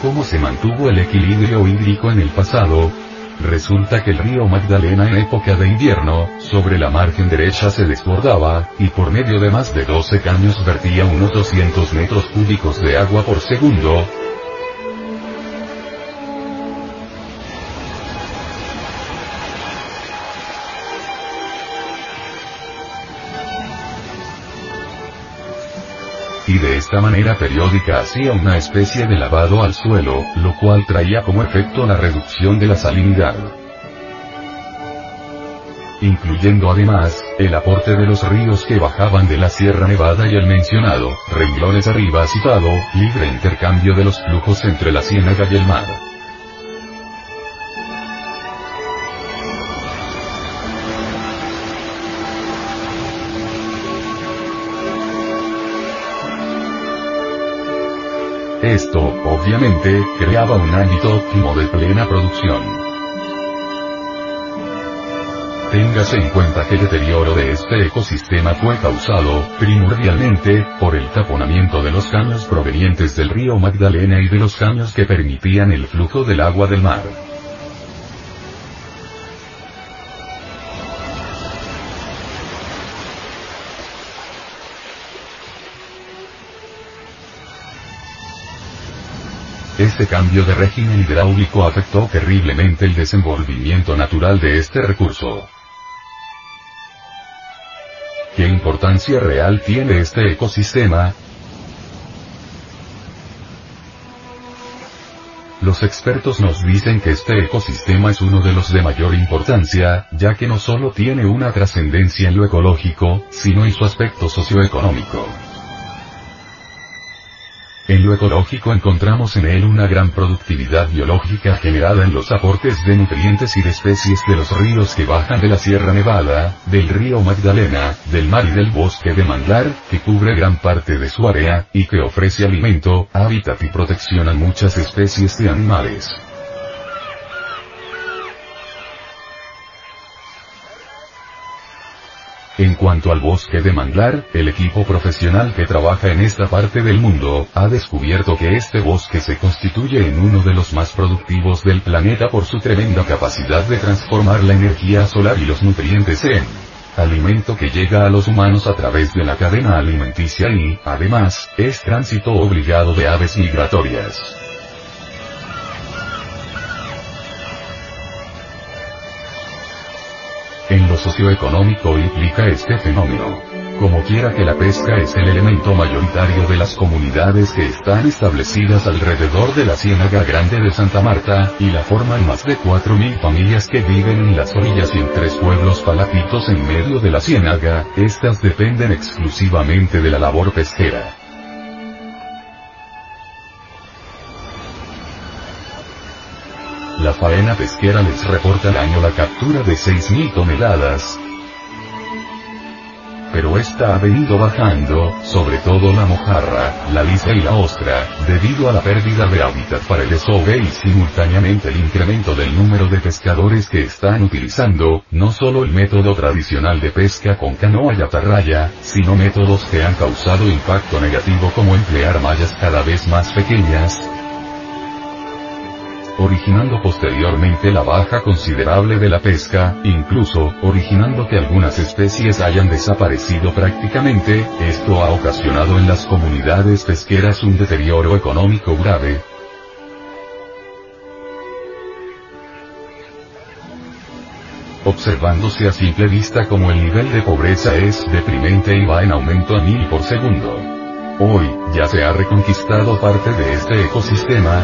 ¿Cómo se mantuvo el equilibrio hídrico en el pasado? Resulta que el río Magdalena en época de invierno, sobre la margen derecha se desbordaba, y por medio de más de 12 caños vertía unos 200 metros cúbicos de agua por segundo, esta manera periódica hacía una especie de lavado al suelo, lo cual traía como efecto la reducción de la salinidad. Incluyendo además, el aporte de los ríos que bajaban de la Sierra Nevada y el mencionado, renglones arriba citado, libre intercambio de los flujos entre la ciénaga y el mar. Esto, obviamente, creaba un ámbito óptimo de plena producción. Téngase en cuenta que el deterioro de este ecosistema fue causado, primordialmente, por el taponamiento de los caños provenientes del río Magdalena y de los caños que permitían el flujo del agua del mar. Este cambio de régimen hidráulico afectó terriblemente el desenvolvimiento natural de este recurso. ¿Qué importancia real tiene este ecosistema? Los expertos nos dicen que este ecosistema es uno de los de mayor importancia, ya que no solo tiene una trascendencia en lo ecológico, sino en su aspecto socioeconómico. En lo ecológico encontramos en él una gran productividad biológica generada en los aportes de nutrientes y de especies de los ríos que bajan de la Sierra Nevada, del río Magdalena, del mar y del bosque de manglar, que cubre gran parte de su área, y que ofrece alimento, hábitat y protección a muchas especies de animales. En cuanto al bosque de manglar, el equipo profesional que trabaja en esta parte del mundo, ha descubierto que este bosque se constituye en uno de los más productivos del planeta por su tremenda capacidad de transformar la energía solar y los nutrientes en alimento que llega a los humanos a través de la cadena alimenticia y, además, es tránsito obligado de aves migratorias. Socioeconómico implica este fenómeno. Como quiera que la pesca es el elemento mayoritario de las comunidades que están establecidas alrededor de la Ciénaga Grande de Santa Marta, y la forman más de 4.000 familias que viven en las orillas y en tres pueblos palafitos en medio de la Ciénaga, estas dependen exclusivamente de la labor pesquera. La faena pesquera les reporta al año la captura de 6.000 toneladas. Pero esta ha venido bajando, sobre todo la mojarra, la lisa y la ostra, debido a la pérdida de hábitat para el desove y simultáneamente el incremento del número de pescadores que están utilizando, no solo el método tradicional de pesca con canoa y atarraya, sino métodos que han causado impacto negativo como emplear mallas cada vez más pequeñas, originando posteriormente la baja considerable de la pesca, incluso, originando que algunas especies hayan desaparecido prácticamente, esto ha ocasionado en las comunidades pesqueras un deterioro económico grave. Observándose a simple vista como el nivel de pobreza es deprimente y va en aumento a mil por segundo. Hoy, ya se ha reconquistado parte de este ecosistema,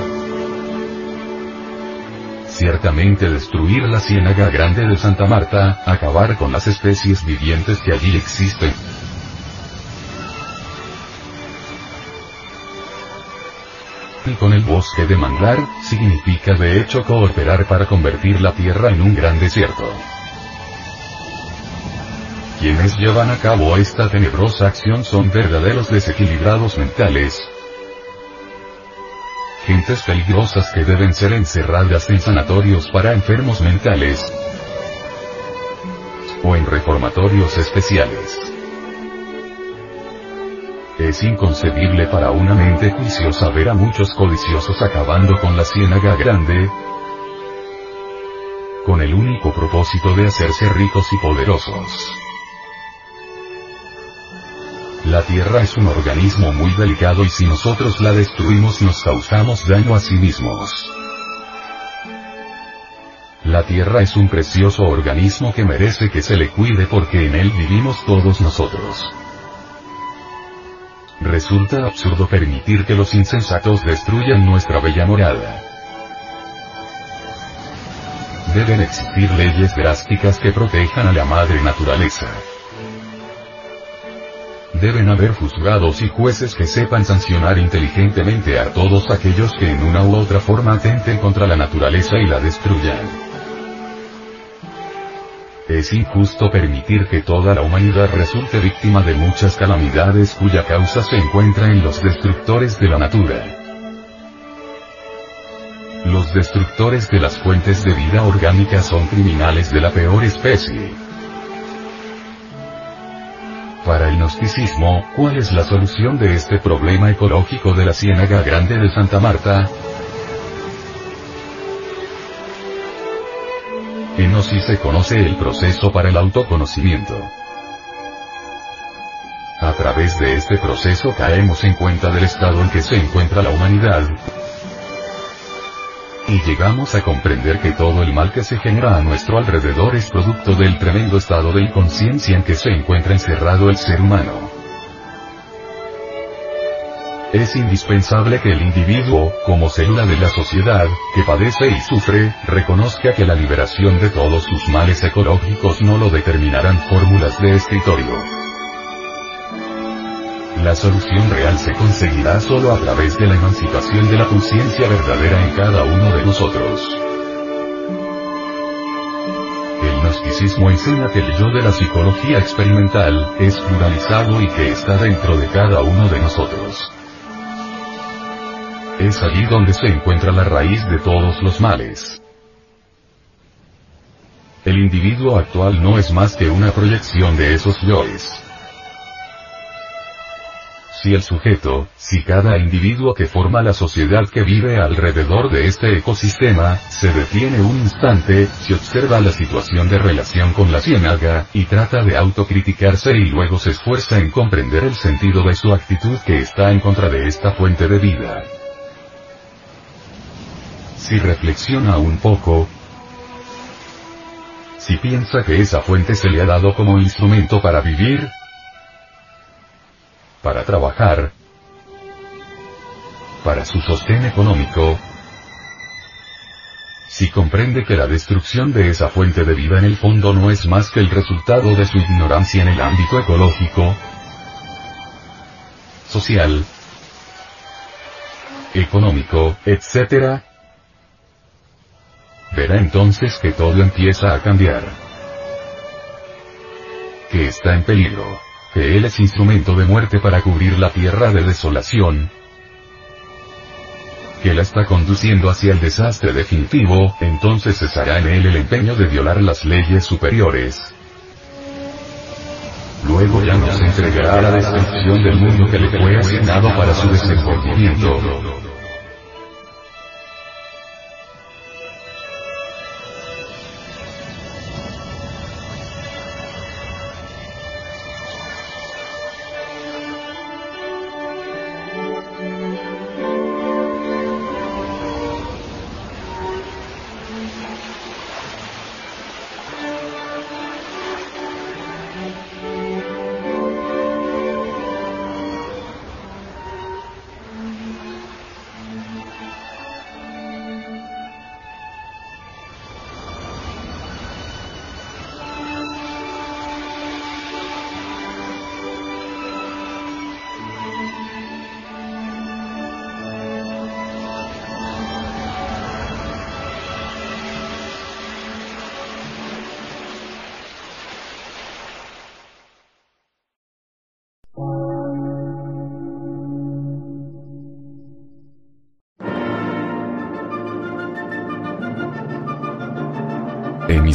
Ciertamente destruir la ciénaga grande de Santa Marta, acabar con las especies vivientes que allí existen. Y con el bosque de manglar, significa de hecho cooperar para convertir la tierra en un gran desierto. Quienes llevan a cabo esta tenebrosa acción son verdaderos desequilibrados mentales, gentes peligrosas que deben ser encerradas en sanatorios para enfermos mentales o en reformatorios especiales. Es inconcebible para una mente juiciosa ver a muchos codiciosos acabando con la ciénaga grande, con el único propósito de hacerse ricos y poderosos. La Tierra es un organismo muy delicado y si nosotros la destruimos nos causamos daño a sí mismos. La Tierra es un precioso organismo que merece que se le cuide porque en él vivimos todos nosotros. Resulta absurdo permitir que los insensatos destruyan nuestra bella morada. Deben existir leyes drásticas que protejan a la madre naturaleza. Deben haber juzgados y jueces que sepan sancionar inteligentemente a todos aquellos que en una u otra forma atenten contra la naturaleza y la destruyan. Es injusto permitir que toda la humanidad resulte víctima de muchas calamidades cuya causa se encuentra en los destructores de la natura. Los destructores de las fuentes de vida orgánica son criminales de la peor especie. Para el gnosticismo, ¿cuál es la solución de este problema ecológico de la Ciénaga Grande de Santa Marta? En Gnosis se conoce el proceso para el autoconocimiento. A través de este proceso caemos en cuenta del estado en que se encuentra la humanidad, y llegamos a comprender que todo el mal que se genera a nuestro alrededor es producto del tremendo estado de inconsciencia en que se encuentra encerrado el ser humano. Es indispensable que el individuo, como célula de la sociedad, que padece y sufre, reconozca que la liberación de todos sus males ecológicos no lo determinarán fórmulas de escritorio. La solución real se conseguirá solo a través de la emancipación de la conciencia verdadera en cada uno de nosotros. El gnosticismo enseña que el yo de la psicología experimental es pluralizado y que está dentro de cada uno de nosotros. Es allí donde se encuentra la raíz de todos los males. El individuo actual no es más que una proyección de esos yoes. Si el sujeto, si cada individuo que forma la sociedad que vive alrededor de este ecosistema, se detiene un instante, si observa la situación de relación con la ciénaga, y trata de autocriticarse y luego se esfuerza en comprender el sentido de su actitud que está en contra de esta fuente de vida. Si reflexiona un poco, si piensa que esa fuente se le ha dado como instrumento para vivir, para trabajar, para su sostén económico, si comprende que la destrucción de esa fuente de vida en el fondo no es más que el resultado de su ignorancia en el ámbito ecológico, social, económico, etc., verá entonces que todo empieza a cambiar. Que está en peligro. Que Él es instrumento de muerte para cubrir la tierra de desolación. Que la está conduciendo hacia el desastre definitivo, entonces cesará en Él el empeño de violar las leyes superiores. Luego ya nos entregará a la destrucción del mundo que le fue asignado para su desenvolvimiento.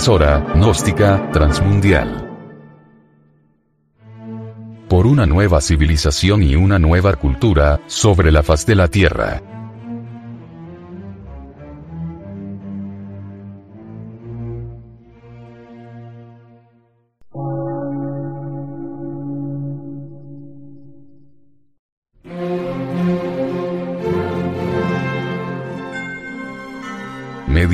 Emisora, gnóstica, transmundial. Por una nueva civilización y una nueva cultura, sobre la faz de la Tierra.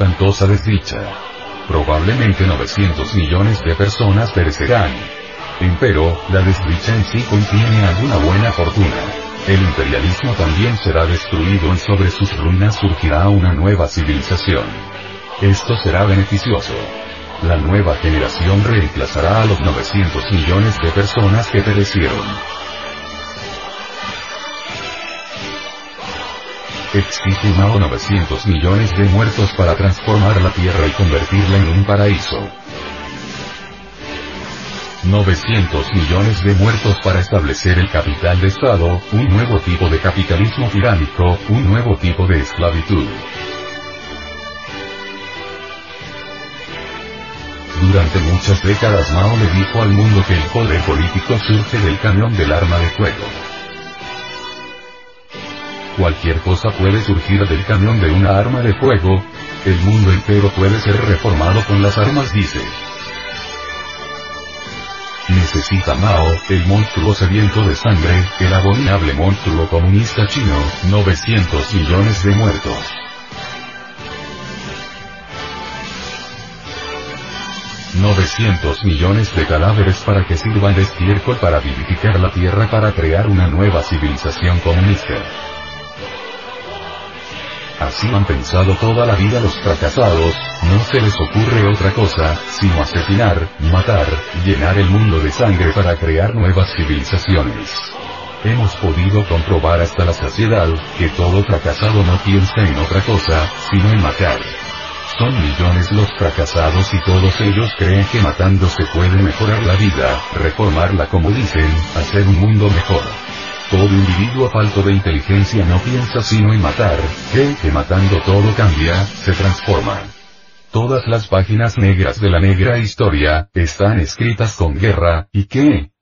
Espantosa desdicha. Probablemente 900 millones de personas perecerán. Empero, la desdicha en sí contiene alguna buena fortuna. El imperialismo también será destruido y sobre sus ruinas surgirá una nueva civilización. Esto será beneficioso. La nueva generación reemplazará a los 900 millones de personas que perecieron. Exige Mao 900 millones de muertos para transformar la Tierra y convertirla en un paraíso. 900 millones de muertos para establecer el capital de Estado, un nuevo tipo de capitalismo tiránico, un nuevo tipo de esclavitud. Durante muchas décadas Mao le dijo al mundo que el poder político surge del cañón del arma de fuego. Cualquier cosa puede surgir del cañón de una arma de fuego, el mundo entero puede ser reformado con las armas dice. Necesita Mao, el monstruo sediento de sangre, el abominable monstruo comunista chino, 900 millones de muertos. ...900 millones de cadáveres para que sirvan de estiércol para vivificar la tierra para crear una nueva civilización comunista. Así han pensado toda la vida los fracasados, no se les ocurre otra cosa, sino asesinar, matar, llenar el mundo de sangre para crear nuevas civilizaciones. Hemos podido comprobar hasta la saciedad, que todo fracasado no piensa en otra cosa, sino en matar. Son millones los fracasados y todos ellos creen que matando se puede mejorar la vida, reformarla como dicen, hacer un mundo mejor. Todo individuo falto de inteligencia no piensa sino en matar, cree que matando todo cambia, se transforma. Todas las páginas negras de la negra historia, están escritas con guerra, ¿y qué?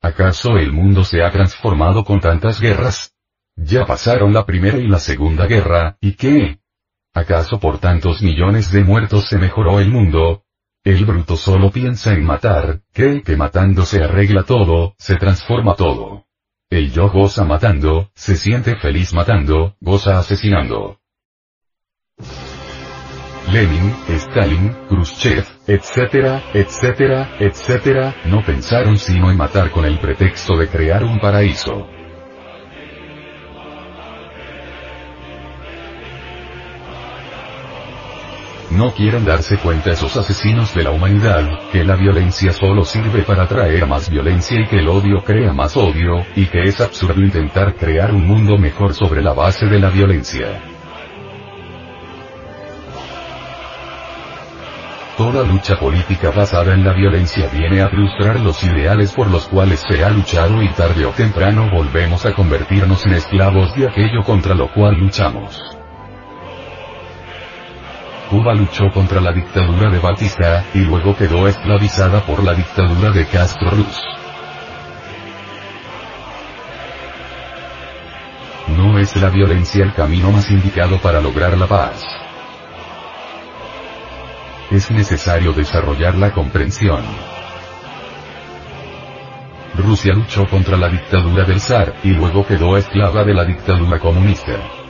¿Acaso el mundo se ha transformado con tantas guerras? Ya pasaron la primera y la segunda guerra, ¿y qué? ¿Acaso por tantos millones de muertos se mejoró el mundo? El bruto solo piensa en matar, cree que matando se arregla todo, se transforma todo. El yo goza matando, se siente feliz matando, goza asesinando. Lenin, Stalin, Khrushchev, etcétera, etcétera, etcétera, no pensaron sino en matar con el pretexto de crear un paraíso. No quieren darse cuenta esos asesinos de la humanidad, que la violencia solo sirve para traer más violencia y que el odio crea más odio, y que es absurdo intentar crear un mundo mejor sobre la base de la violencia. Toda lucha política basada en la violencia viene a frustrar los ideales por los cuales se ha luchado y tarde o temprano volvemos a convertirnos en esclavos de aquello contra lo cual luchamos. Cuba luchó contra la dictadura de Batista, y luego quedó esclavizada por la dictadura de Castro Ruz. No es la violencia el camino más indicado para lograr la paz. Es necesario desarrollar la comprensión. Rusia luchó contra la dictadura del zar, y luego quedó esclava de la dictadura comunista.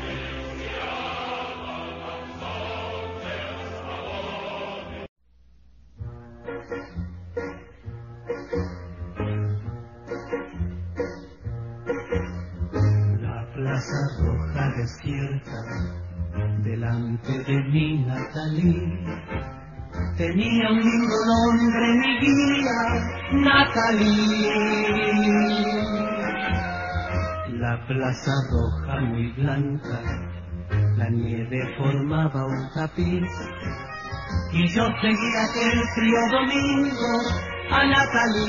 Delante de mi Natalí, tenía un lindo nombre mi guía, Natalí. La plaza roja muy blanca, la nieve formaba un tapiz, y yo seguía aquel frío domingo a Natalí.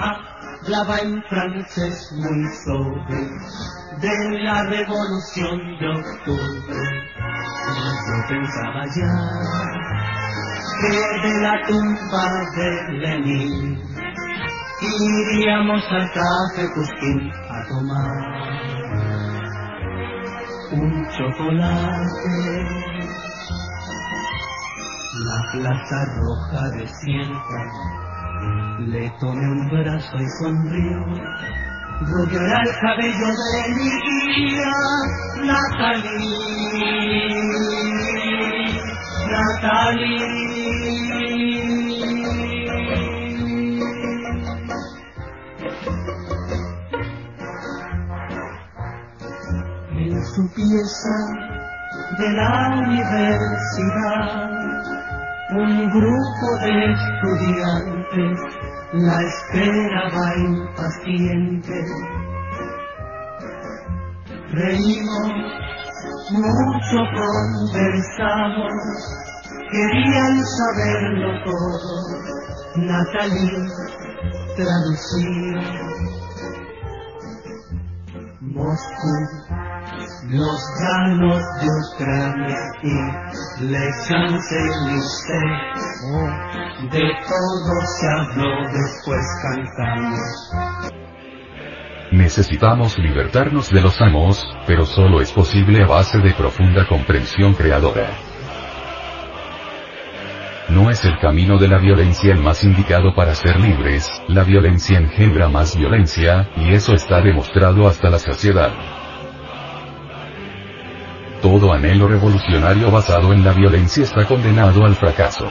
Ah, hablaba en francés muy sobre de la revolución de octubre. Yo pensaba ya que de la tumba de Lenin iríamos al café Cusquín a tomar un chocolate. La plaza roja desierta, le tomé un brazo y sonrió. Era el cabello de mi guía, Natalie, Natalie. en su pieza de la universidad. Un grupo de estudiantes la esperaba impaciente. Reímos, mucho conversamos, querían saberlo todo. Natalie traducía Moscú los llanos de Ucrania y les. De todo se habló después cantamos.
Necesitamos libertarnos de los amos, pero solo es posible a base de profunda comprensión creadora. No es el camino de la violencia el más indicado para ser libres, la violencia engendra más violencia, y eso está demostrado hasta la saciedad. Todo anhelo revolucionario basado en la violencia está condenado al fracaso.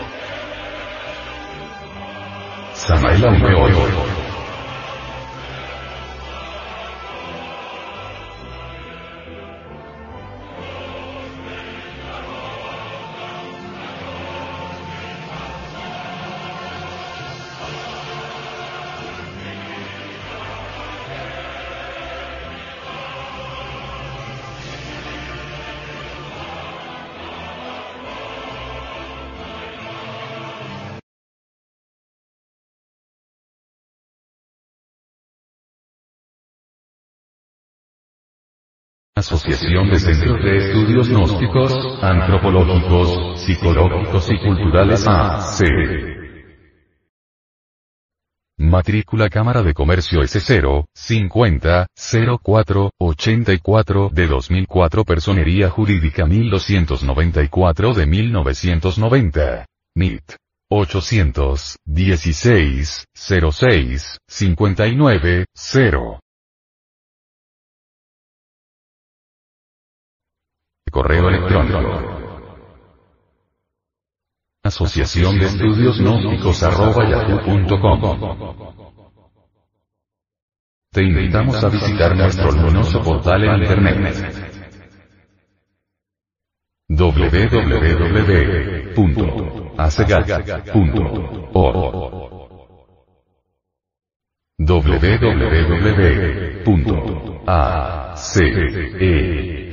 Asociación de Centros de Estudios Gnósticos, Antropológicos, Psicológicos y Culturales AC. Matrícula Cámara de Comercio S0, 50, 04, 84 de 2004 Personería Jurídica 1294 de 1990. NIT. 816, 06, 59, 0. Correo electrónico. Asociación de Estudios Gnósticos arroba yahoo.com. Te invitamos a visitar nuestro luminoso portal en internet. www.acegat.org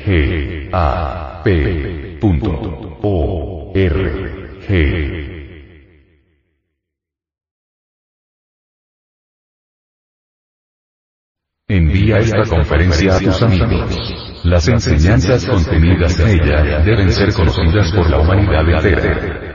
www.acegap.org Envía esta conferencia a tus amigos. Las enseñanzas contenidas en ella deben ser conocidas por la humanidad entera.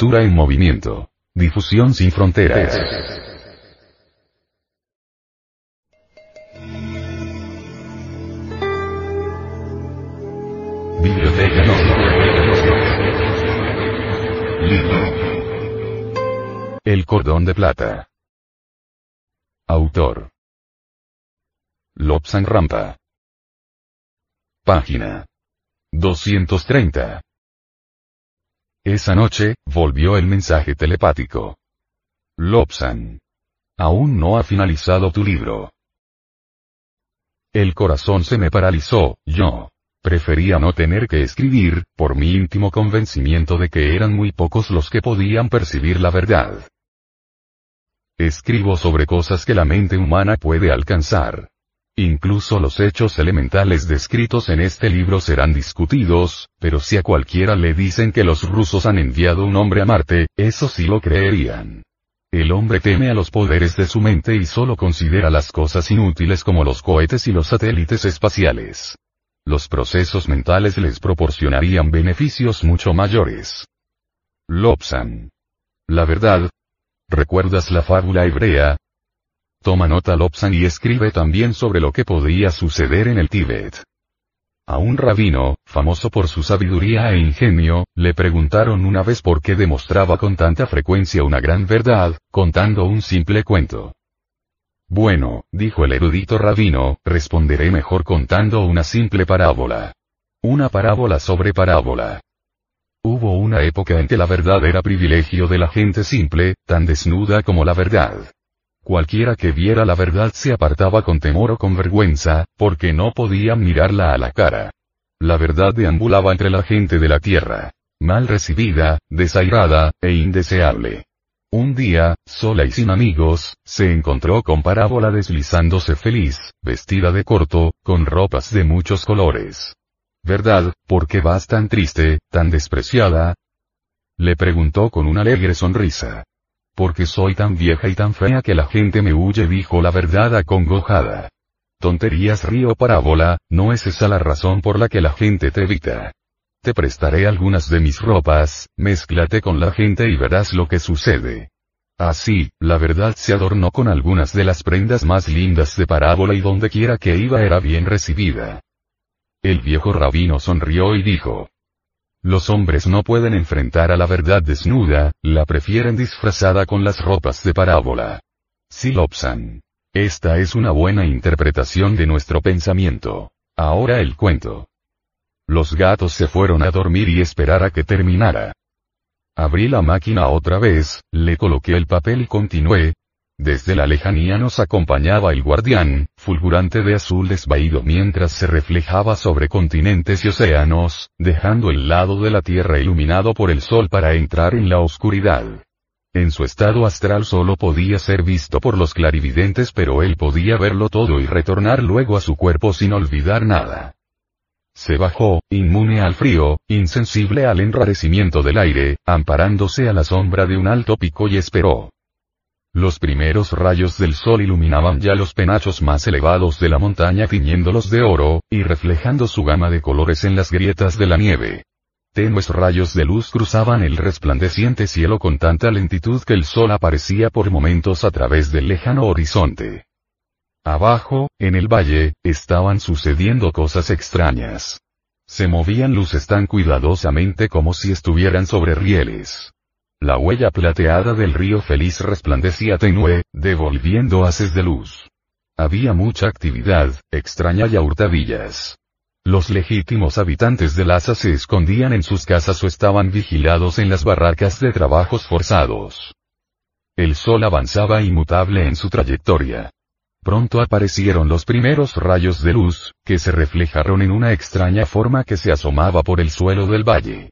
Lectura en movimiento. Difusión sin fronteras. El cordón de plata. Autor. Lobsan Rampa. Página. 230. Esa noche, volvió el mensaje telepático. Lobsan. Aún no ha finalizado tu libro. El corazón se me paralizó, yo. Prefería no tener que escribir, por mi íntimo convencimiento de que eran muy pocos los que podían percibir la verdad. Escribo sobre cosas que la mente humana puede alcanzar. Incluso los hechos elementales descritos en este libro serán discutidos, pero si a cualquiera le dicen que los rusos han enviado un hombre a Marte, eso sí lo creerían. El hombre teme a los poderes de su mente y solo considera las cosas inútiles como los cohetes y los satélites espaciales. Los procesos mentales les proporcionarían beneficios mucho mayores. Lobsan. La verdad. ¿Recuerdas la fábula hebrea? Toma nota Lobsan y escribe también sobre lo que podría suceder en el Tíbet. A un rabino, famoso por su sabiduría e ingenio, le preguntaron una vez por qué demostraba con tanta frecuencia una gran verdad, contando un simple cuento. Bueno, dijo el erudito rabino, responderé mejor contando una simple parábola. Una parábola sobre parábola. Hubo una época en que la verdad era privilegio de la gente simple, tan desnuda como la verdad. Cualquiera que viera la verdad se apartaba con temor o con vergüenza, porque no podían mirarla a la cara. La verdad deambulaba entre la gente de la tierra. Mal recibida, desairada, e indeseable. Un día, sola y sin amigos, se encontró con Parábola deslizándose feliz, vestida de corto, con ropas de muchos colores. ¿Verdad, por qué vas tan triste, tan despreciada? Le preguntó con una alegre sonrisa porque soy tan vieja y tan fea que la gente me huye, dijo la verdad acongojada. Tonterías río parábola, no es esa la razón por la que la gente te evita. Te prestaré algunas de mis ropas, mézclate con la gente y verás lo que sucede. Así, la verdad se adornó con algunas de las prendas más lindas de parábola y donde quiera que iba era bien recibida. El viejo rabino sonrió y dijo, los hombres no pueden enfrentar a la verdad desnuda, la prefieren disfrazada con las ropas de parábola. Silopsan. Esta es una buena interpretación de nuestro pensamiento. Ahora el cuento. Los gatos se fueron a dormir y esperar a que terminara. Abrí la máquina otra vez, le coloqué el papel y continué, desde la lejanía nos acompañaba el guardián, fulgurante de azul desvaído mientras se reflejaba sobre continentes y océanos, dejando el lado de la Tierra iluminado por el sol para entrar en la oscuridad. En su estado astral solo podía ser visto por los clarividentes pero él podía verlo todo y retornar luego a su cuerpo sin olvidar nada. Se bajó, inmune al frío, insensible al enrarecimiento del aire, amparándose a la sombra de un alto pico y esperó. Los primeros rayos del sol iluminaban ya los penachos más elevados de la montaña tiñéndolos de oro, y reflejando su gama de colores en las grietas de la nieve. Tenues rayos de luz cruzaban el resplandeciente cielo con tanta lentitud que el sol aparecía por momentos a través del lejano horizonte. Abajo, en el valle, estaban sucediendo cosas extrañas. Se movían luces tan cuidadosamente como si estuvieran sobre rieles. La huella plateada del río feliz resplandecía tenue, devolviendo haces de luz. Había mucha actividad, extraña y a hurtadillas. Los legítimos habitantes de Lhasa se escondían en sus casas o estaban vigilados en las barracas de trabajos forzados. El sol avanzaba inmutable en su trayectoria. Pronto aparecieron los primeros rayos de luz, que se reflejaron en una extraña forma que se asomaba por el suelo del valle.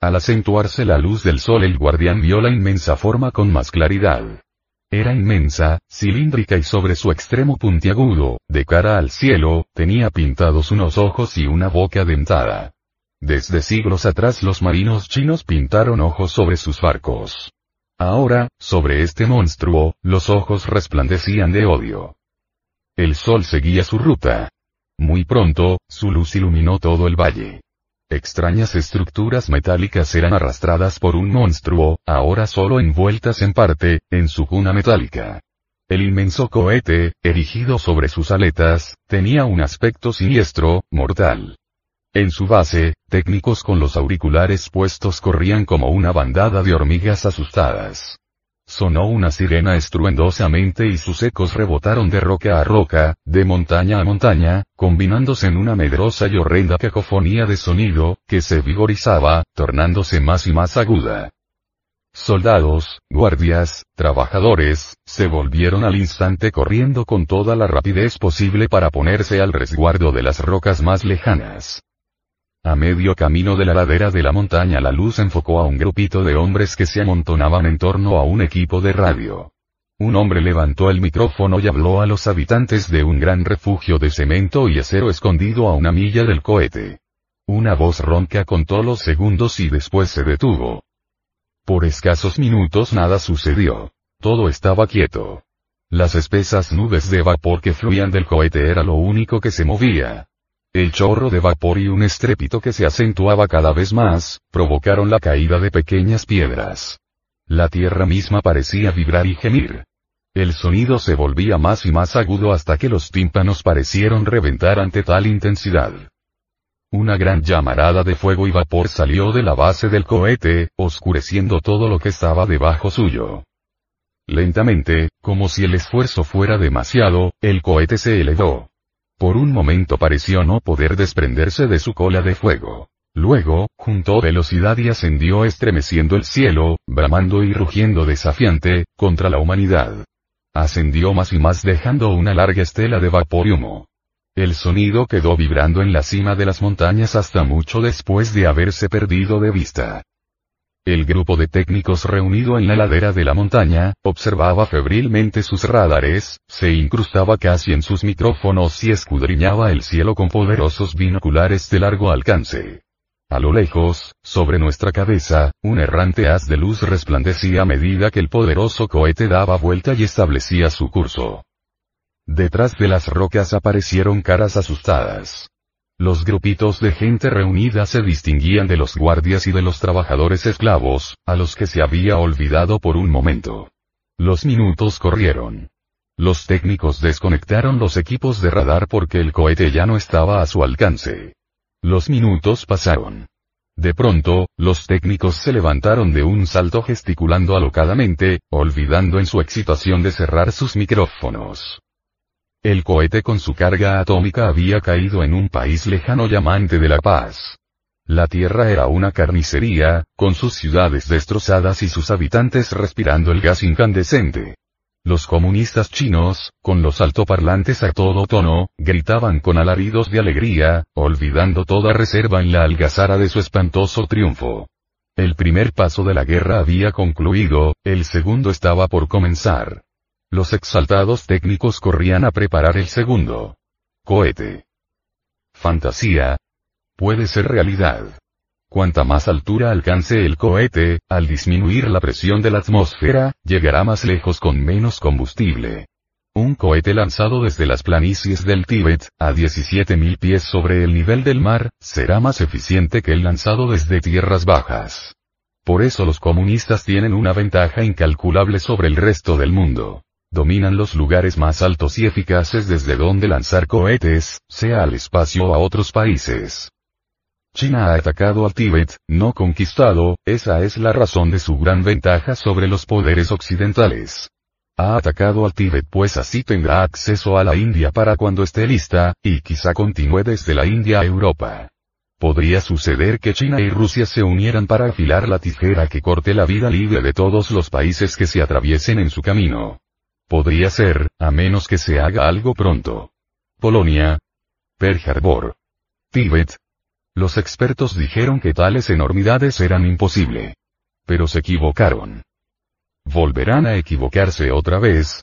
Al acentuarse la luz del sol el guardián vio la inmensa forma con más claridad. Era inmensa, cilíndrica y sobre su extremo puntiagudo, de cara al cielo, tenía pintados unos ojos y una boca dentada. Desde siglos atrás los marinos chinos pintaron ojos sobre sus barcos. Ahora, sobre este monstruo, los ojos resplandecían de odio. El sol seguía su ruta. Muy pronto, su luz iluminó todo el valle. Extrañas estructuras metálicas eran arrastradas por un monstruo, ahora solo envueltas en parte, en su cuna metálica. El inmenso cohete, erigido sobre sus aletas, tenía un aspecto siniestro, mortal. En su base, técnicos con los auriculares puestos corrían como una bandada de hormigas asustadas. Sonó una sirena estruendosamente y sus ecos rebotaron de roca a roca, de montaña a montaña, combinándose en una medrosa y horrenda cacofonía de sonido, que se vigorizaba, tornándose más y más aguda. Soldados, guardias, trabajadores, se volvieron al instante corriendo con toda la rapidez posible para ponerse al resguardo de las rocas más lejanas. A medio camino de la ladera de la montaña la luz enfocó a un grupito de hombres que se amontonaban en torno a un equipo de radio. Un hombre levantó el micrófono y habló a los habitantes de un gran refugio de cemento y acero escondido a una milla del cohete. Una voz ronca contó los segundos y después se detuvo. Por escasos minutos nada sucedió. Todo estaba quieto. Las espesas nubes de vapor que fluían del cohete era lo único que se movía. El chorro de vapor y un estrépito que se acentuaba cada vez más, provocaron la caída de pequeñas piedras. La tierra misma parecía vibrar y gemir. El sonido se volvía más y más agudo hasta que los tímpanos parecieron reventar ante tal intensidad. Una gran llamarada de fuego y vapor salió de la base del cohete, oscureciendo todo lo que estaba debajo suyo. Lentamente, como si el esfuerzo fuera demasiado, el cohete se elevó. Por un momento pareció no poder desprenderse de su cola de fuego. Luego, juntó velocidad y ascendió estremeciendo el cielo, bramando y rugiendo desafiante, contra la humanidad. Ascendió más y más dejando una larga estela de vapor y humo. El sonido quedó vibrando en la cima de las montañas hasta mucho después de haberse perdido de vista. El grupo de técnicos reunido en la ladera de la montaña, observaba febrilmente sus radares, se incrustaba casi en sus micrófonos y escudriñaba el cielo con poderosos binoculares de largo alcance. A lo lejos, sobre nuestra cabeza, un errante haz de luz resplandecía a medida que el poderoso cohete daba vuelta y establecía su curso. Detrás de las rocas aparecieron caras asustadas. Los grupitos de gente reunida se distinguían de los guardias y de los trabajadores esclavos, a los que se había olvidado por un momento. Los minutos corrieron. Los técnicos desconectaron los equipos de radar porque el cohete ya no estaba a su alcance. Los minutos pasaron. De pronto, los técnicos se levantaron de un salto gesticulando alocadamente, olvidando en su excitación de cerrar sus micrófonos. El cohete con su carga atómica había caído en un país lejano llamante de la paz. La Tierra era una carnicería, con sus ciudades destrozadas y sus habitantes respirando el gas incandescente. Los comunistas chinos, con los altoparlantes a todo tono, gritaban con alaridos de alegría, olvidando toda reserva en la algazara de su espantoso triunfo. El primer paso de la guerra había concluido, el segundo estaba por comenzar. Los exaltados técnicos corrían a preparar el segundo. Cohete. Fantasía. Puede ser realidad. Cuanta más altura alcance el cohete, al disminuir la presión de la atmósfera, llegará más lejos con menos combustible. Un cohete lanzado desde las planicies del Tíbet, a 17.000 pies sobre el nivel del mar, será más eficiente que el lanzado desde tierras bajas. Por eso los comunistas tienen una ventaja incalculable sobre el resto del mundo dominan los lugares más altos y eficaces desde donde lanzar cohetes, sea al espacio o a otros países. China ha atacado al Tíbet, no conquistado, esa es la razón de su gran ventaja sobre los poderes occidentales. Ha atacado al Tíbet pues así tendrá acceso a la India para cuando esté lista, y quizá continúe desde la India a Europa. Podría suceder que China y Rusia se unieran para afilar la tijera que corte la vida libre de todos los países que se atraviesen en su camino. Podría ser, a menos que se haga algo pronto. Polonia. Pearl Harbor. Tíbet. Los expertos dijeron que tales enormidades eran imposible. Pero se equivocaron. ¿Volverán a equivocarse otra vez?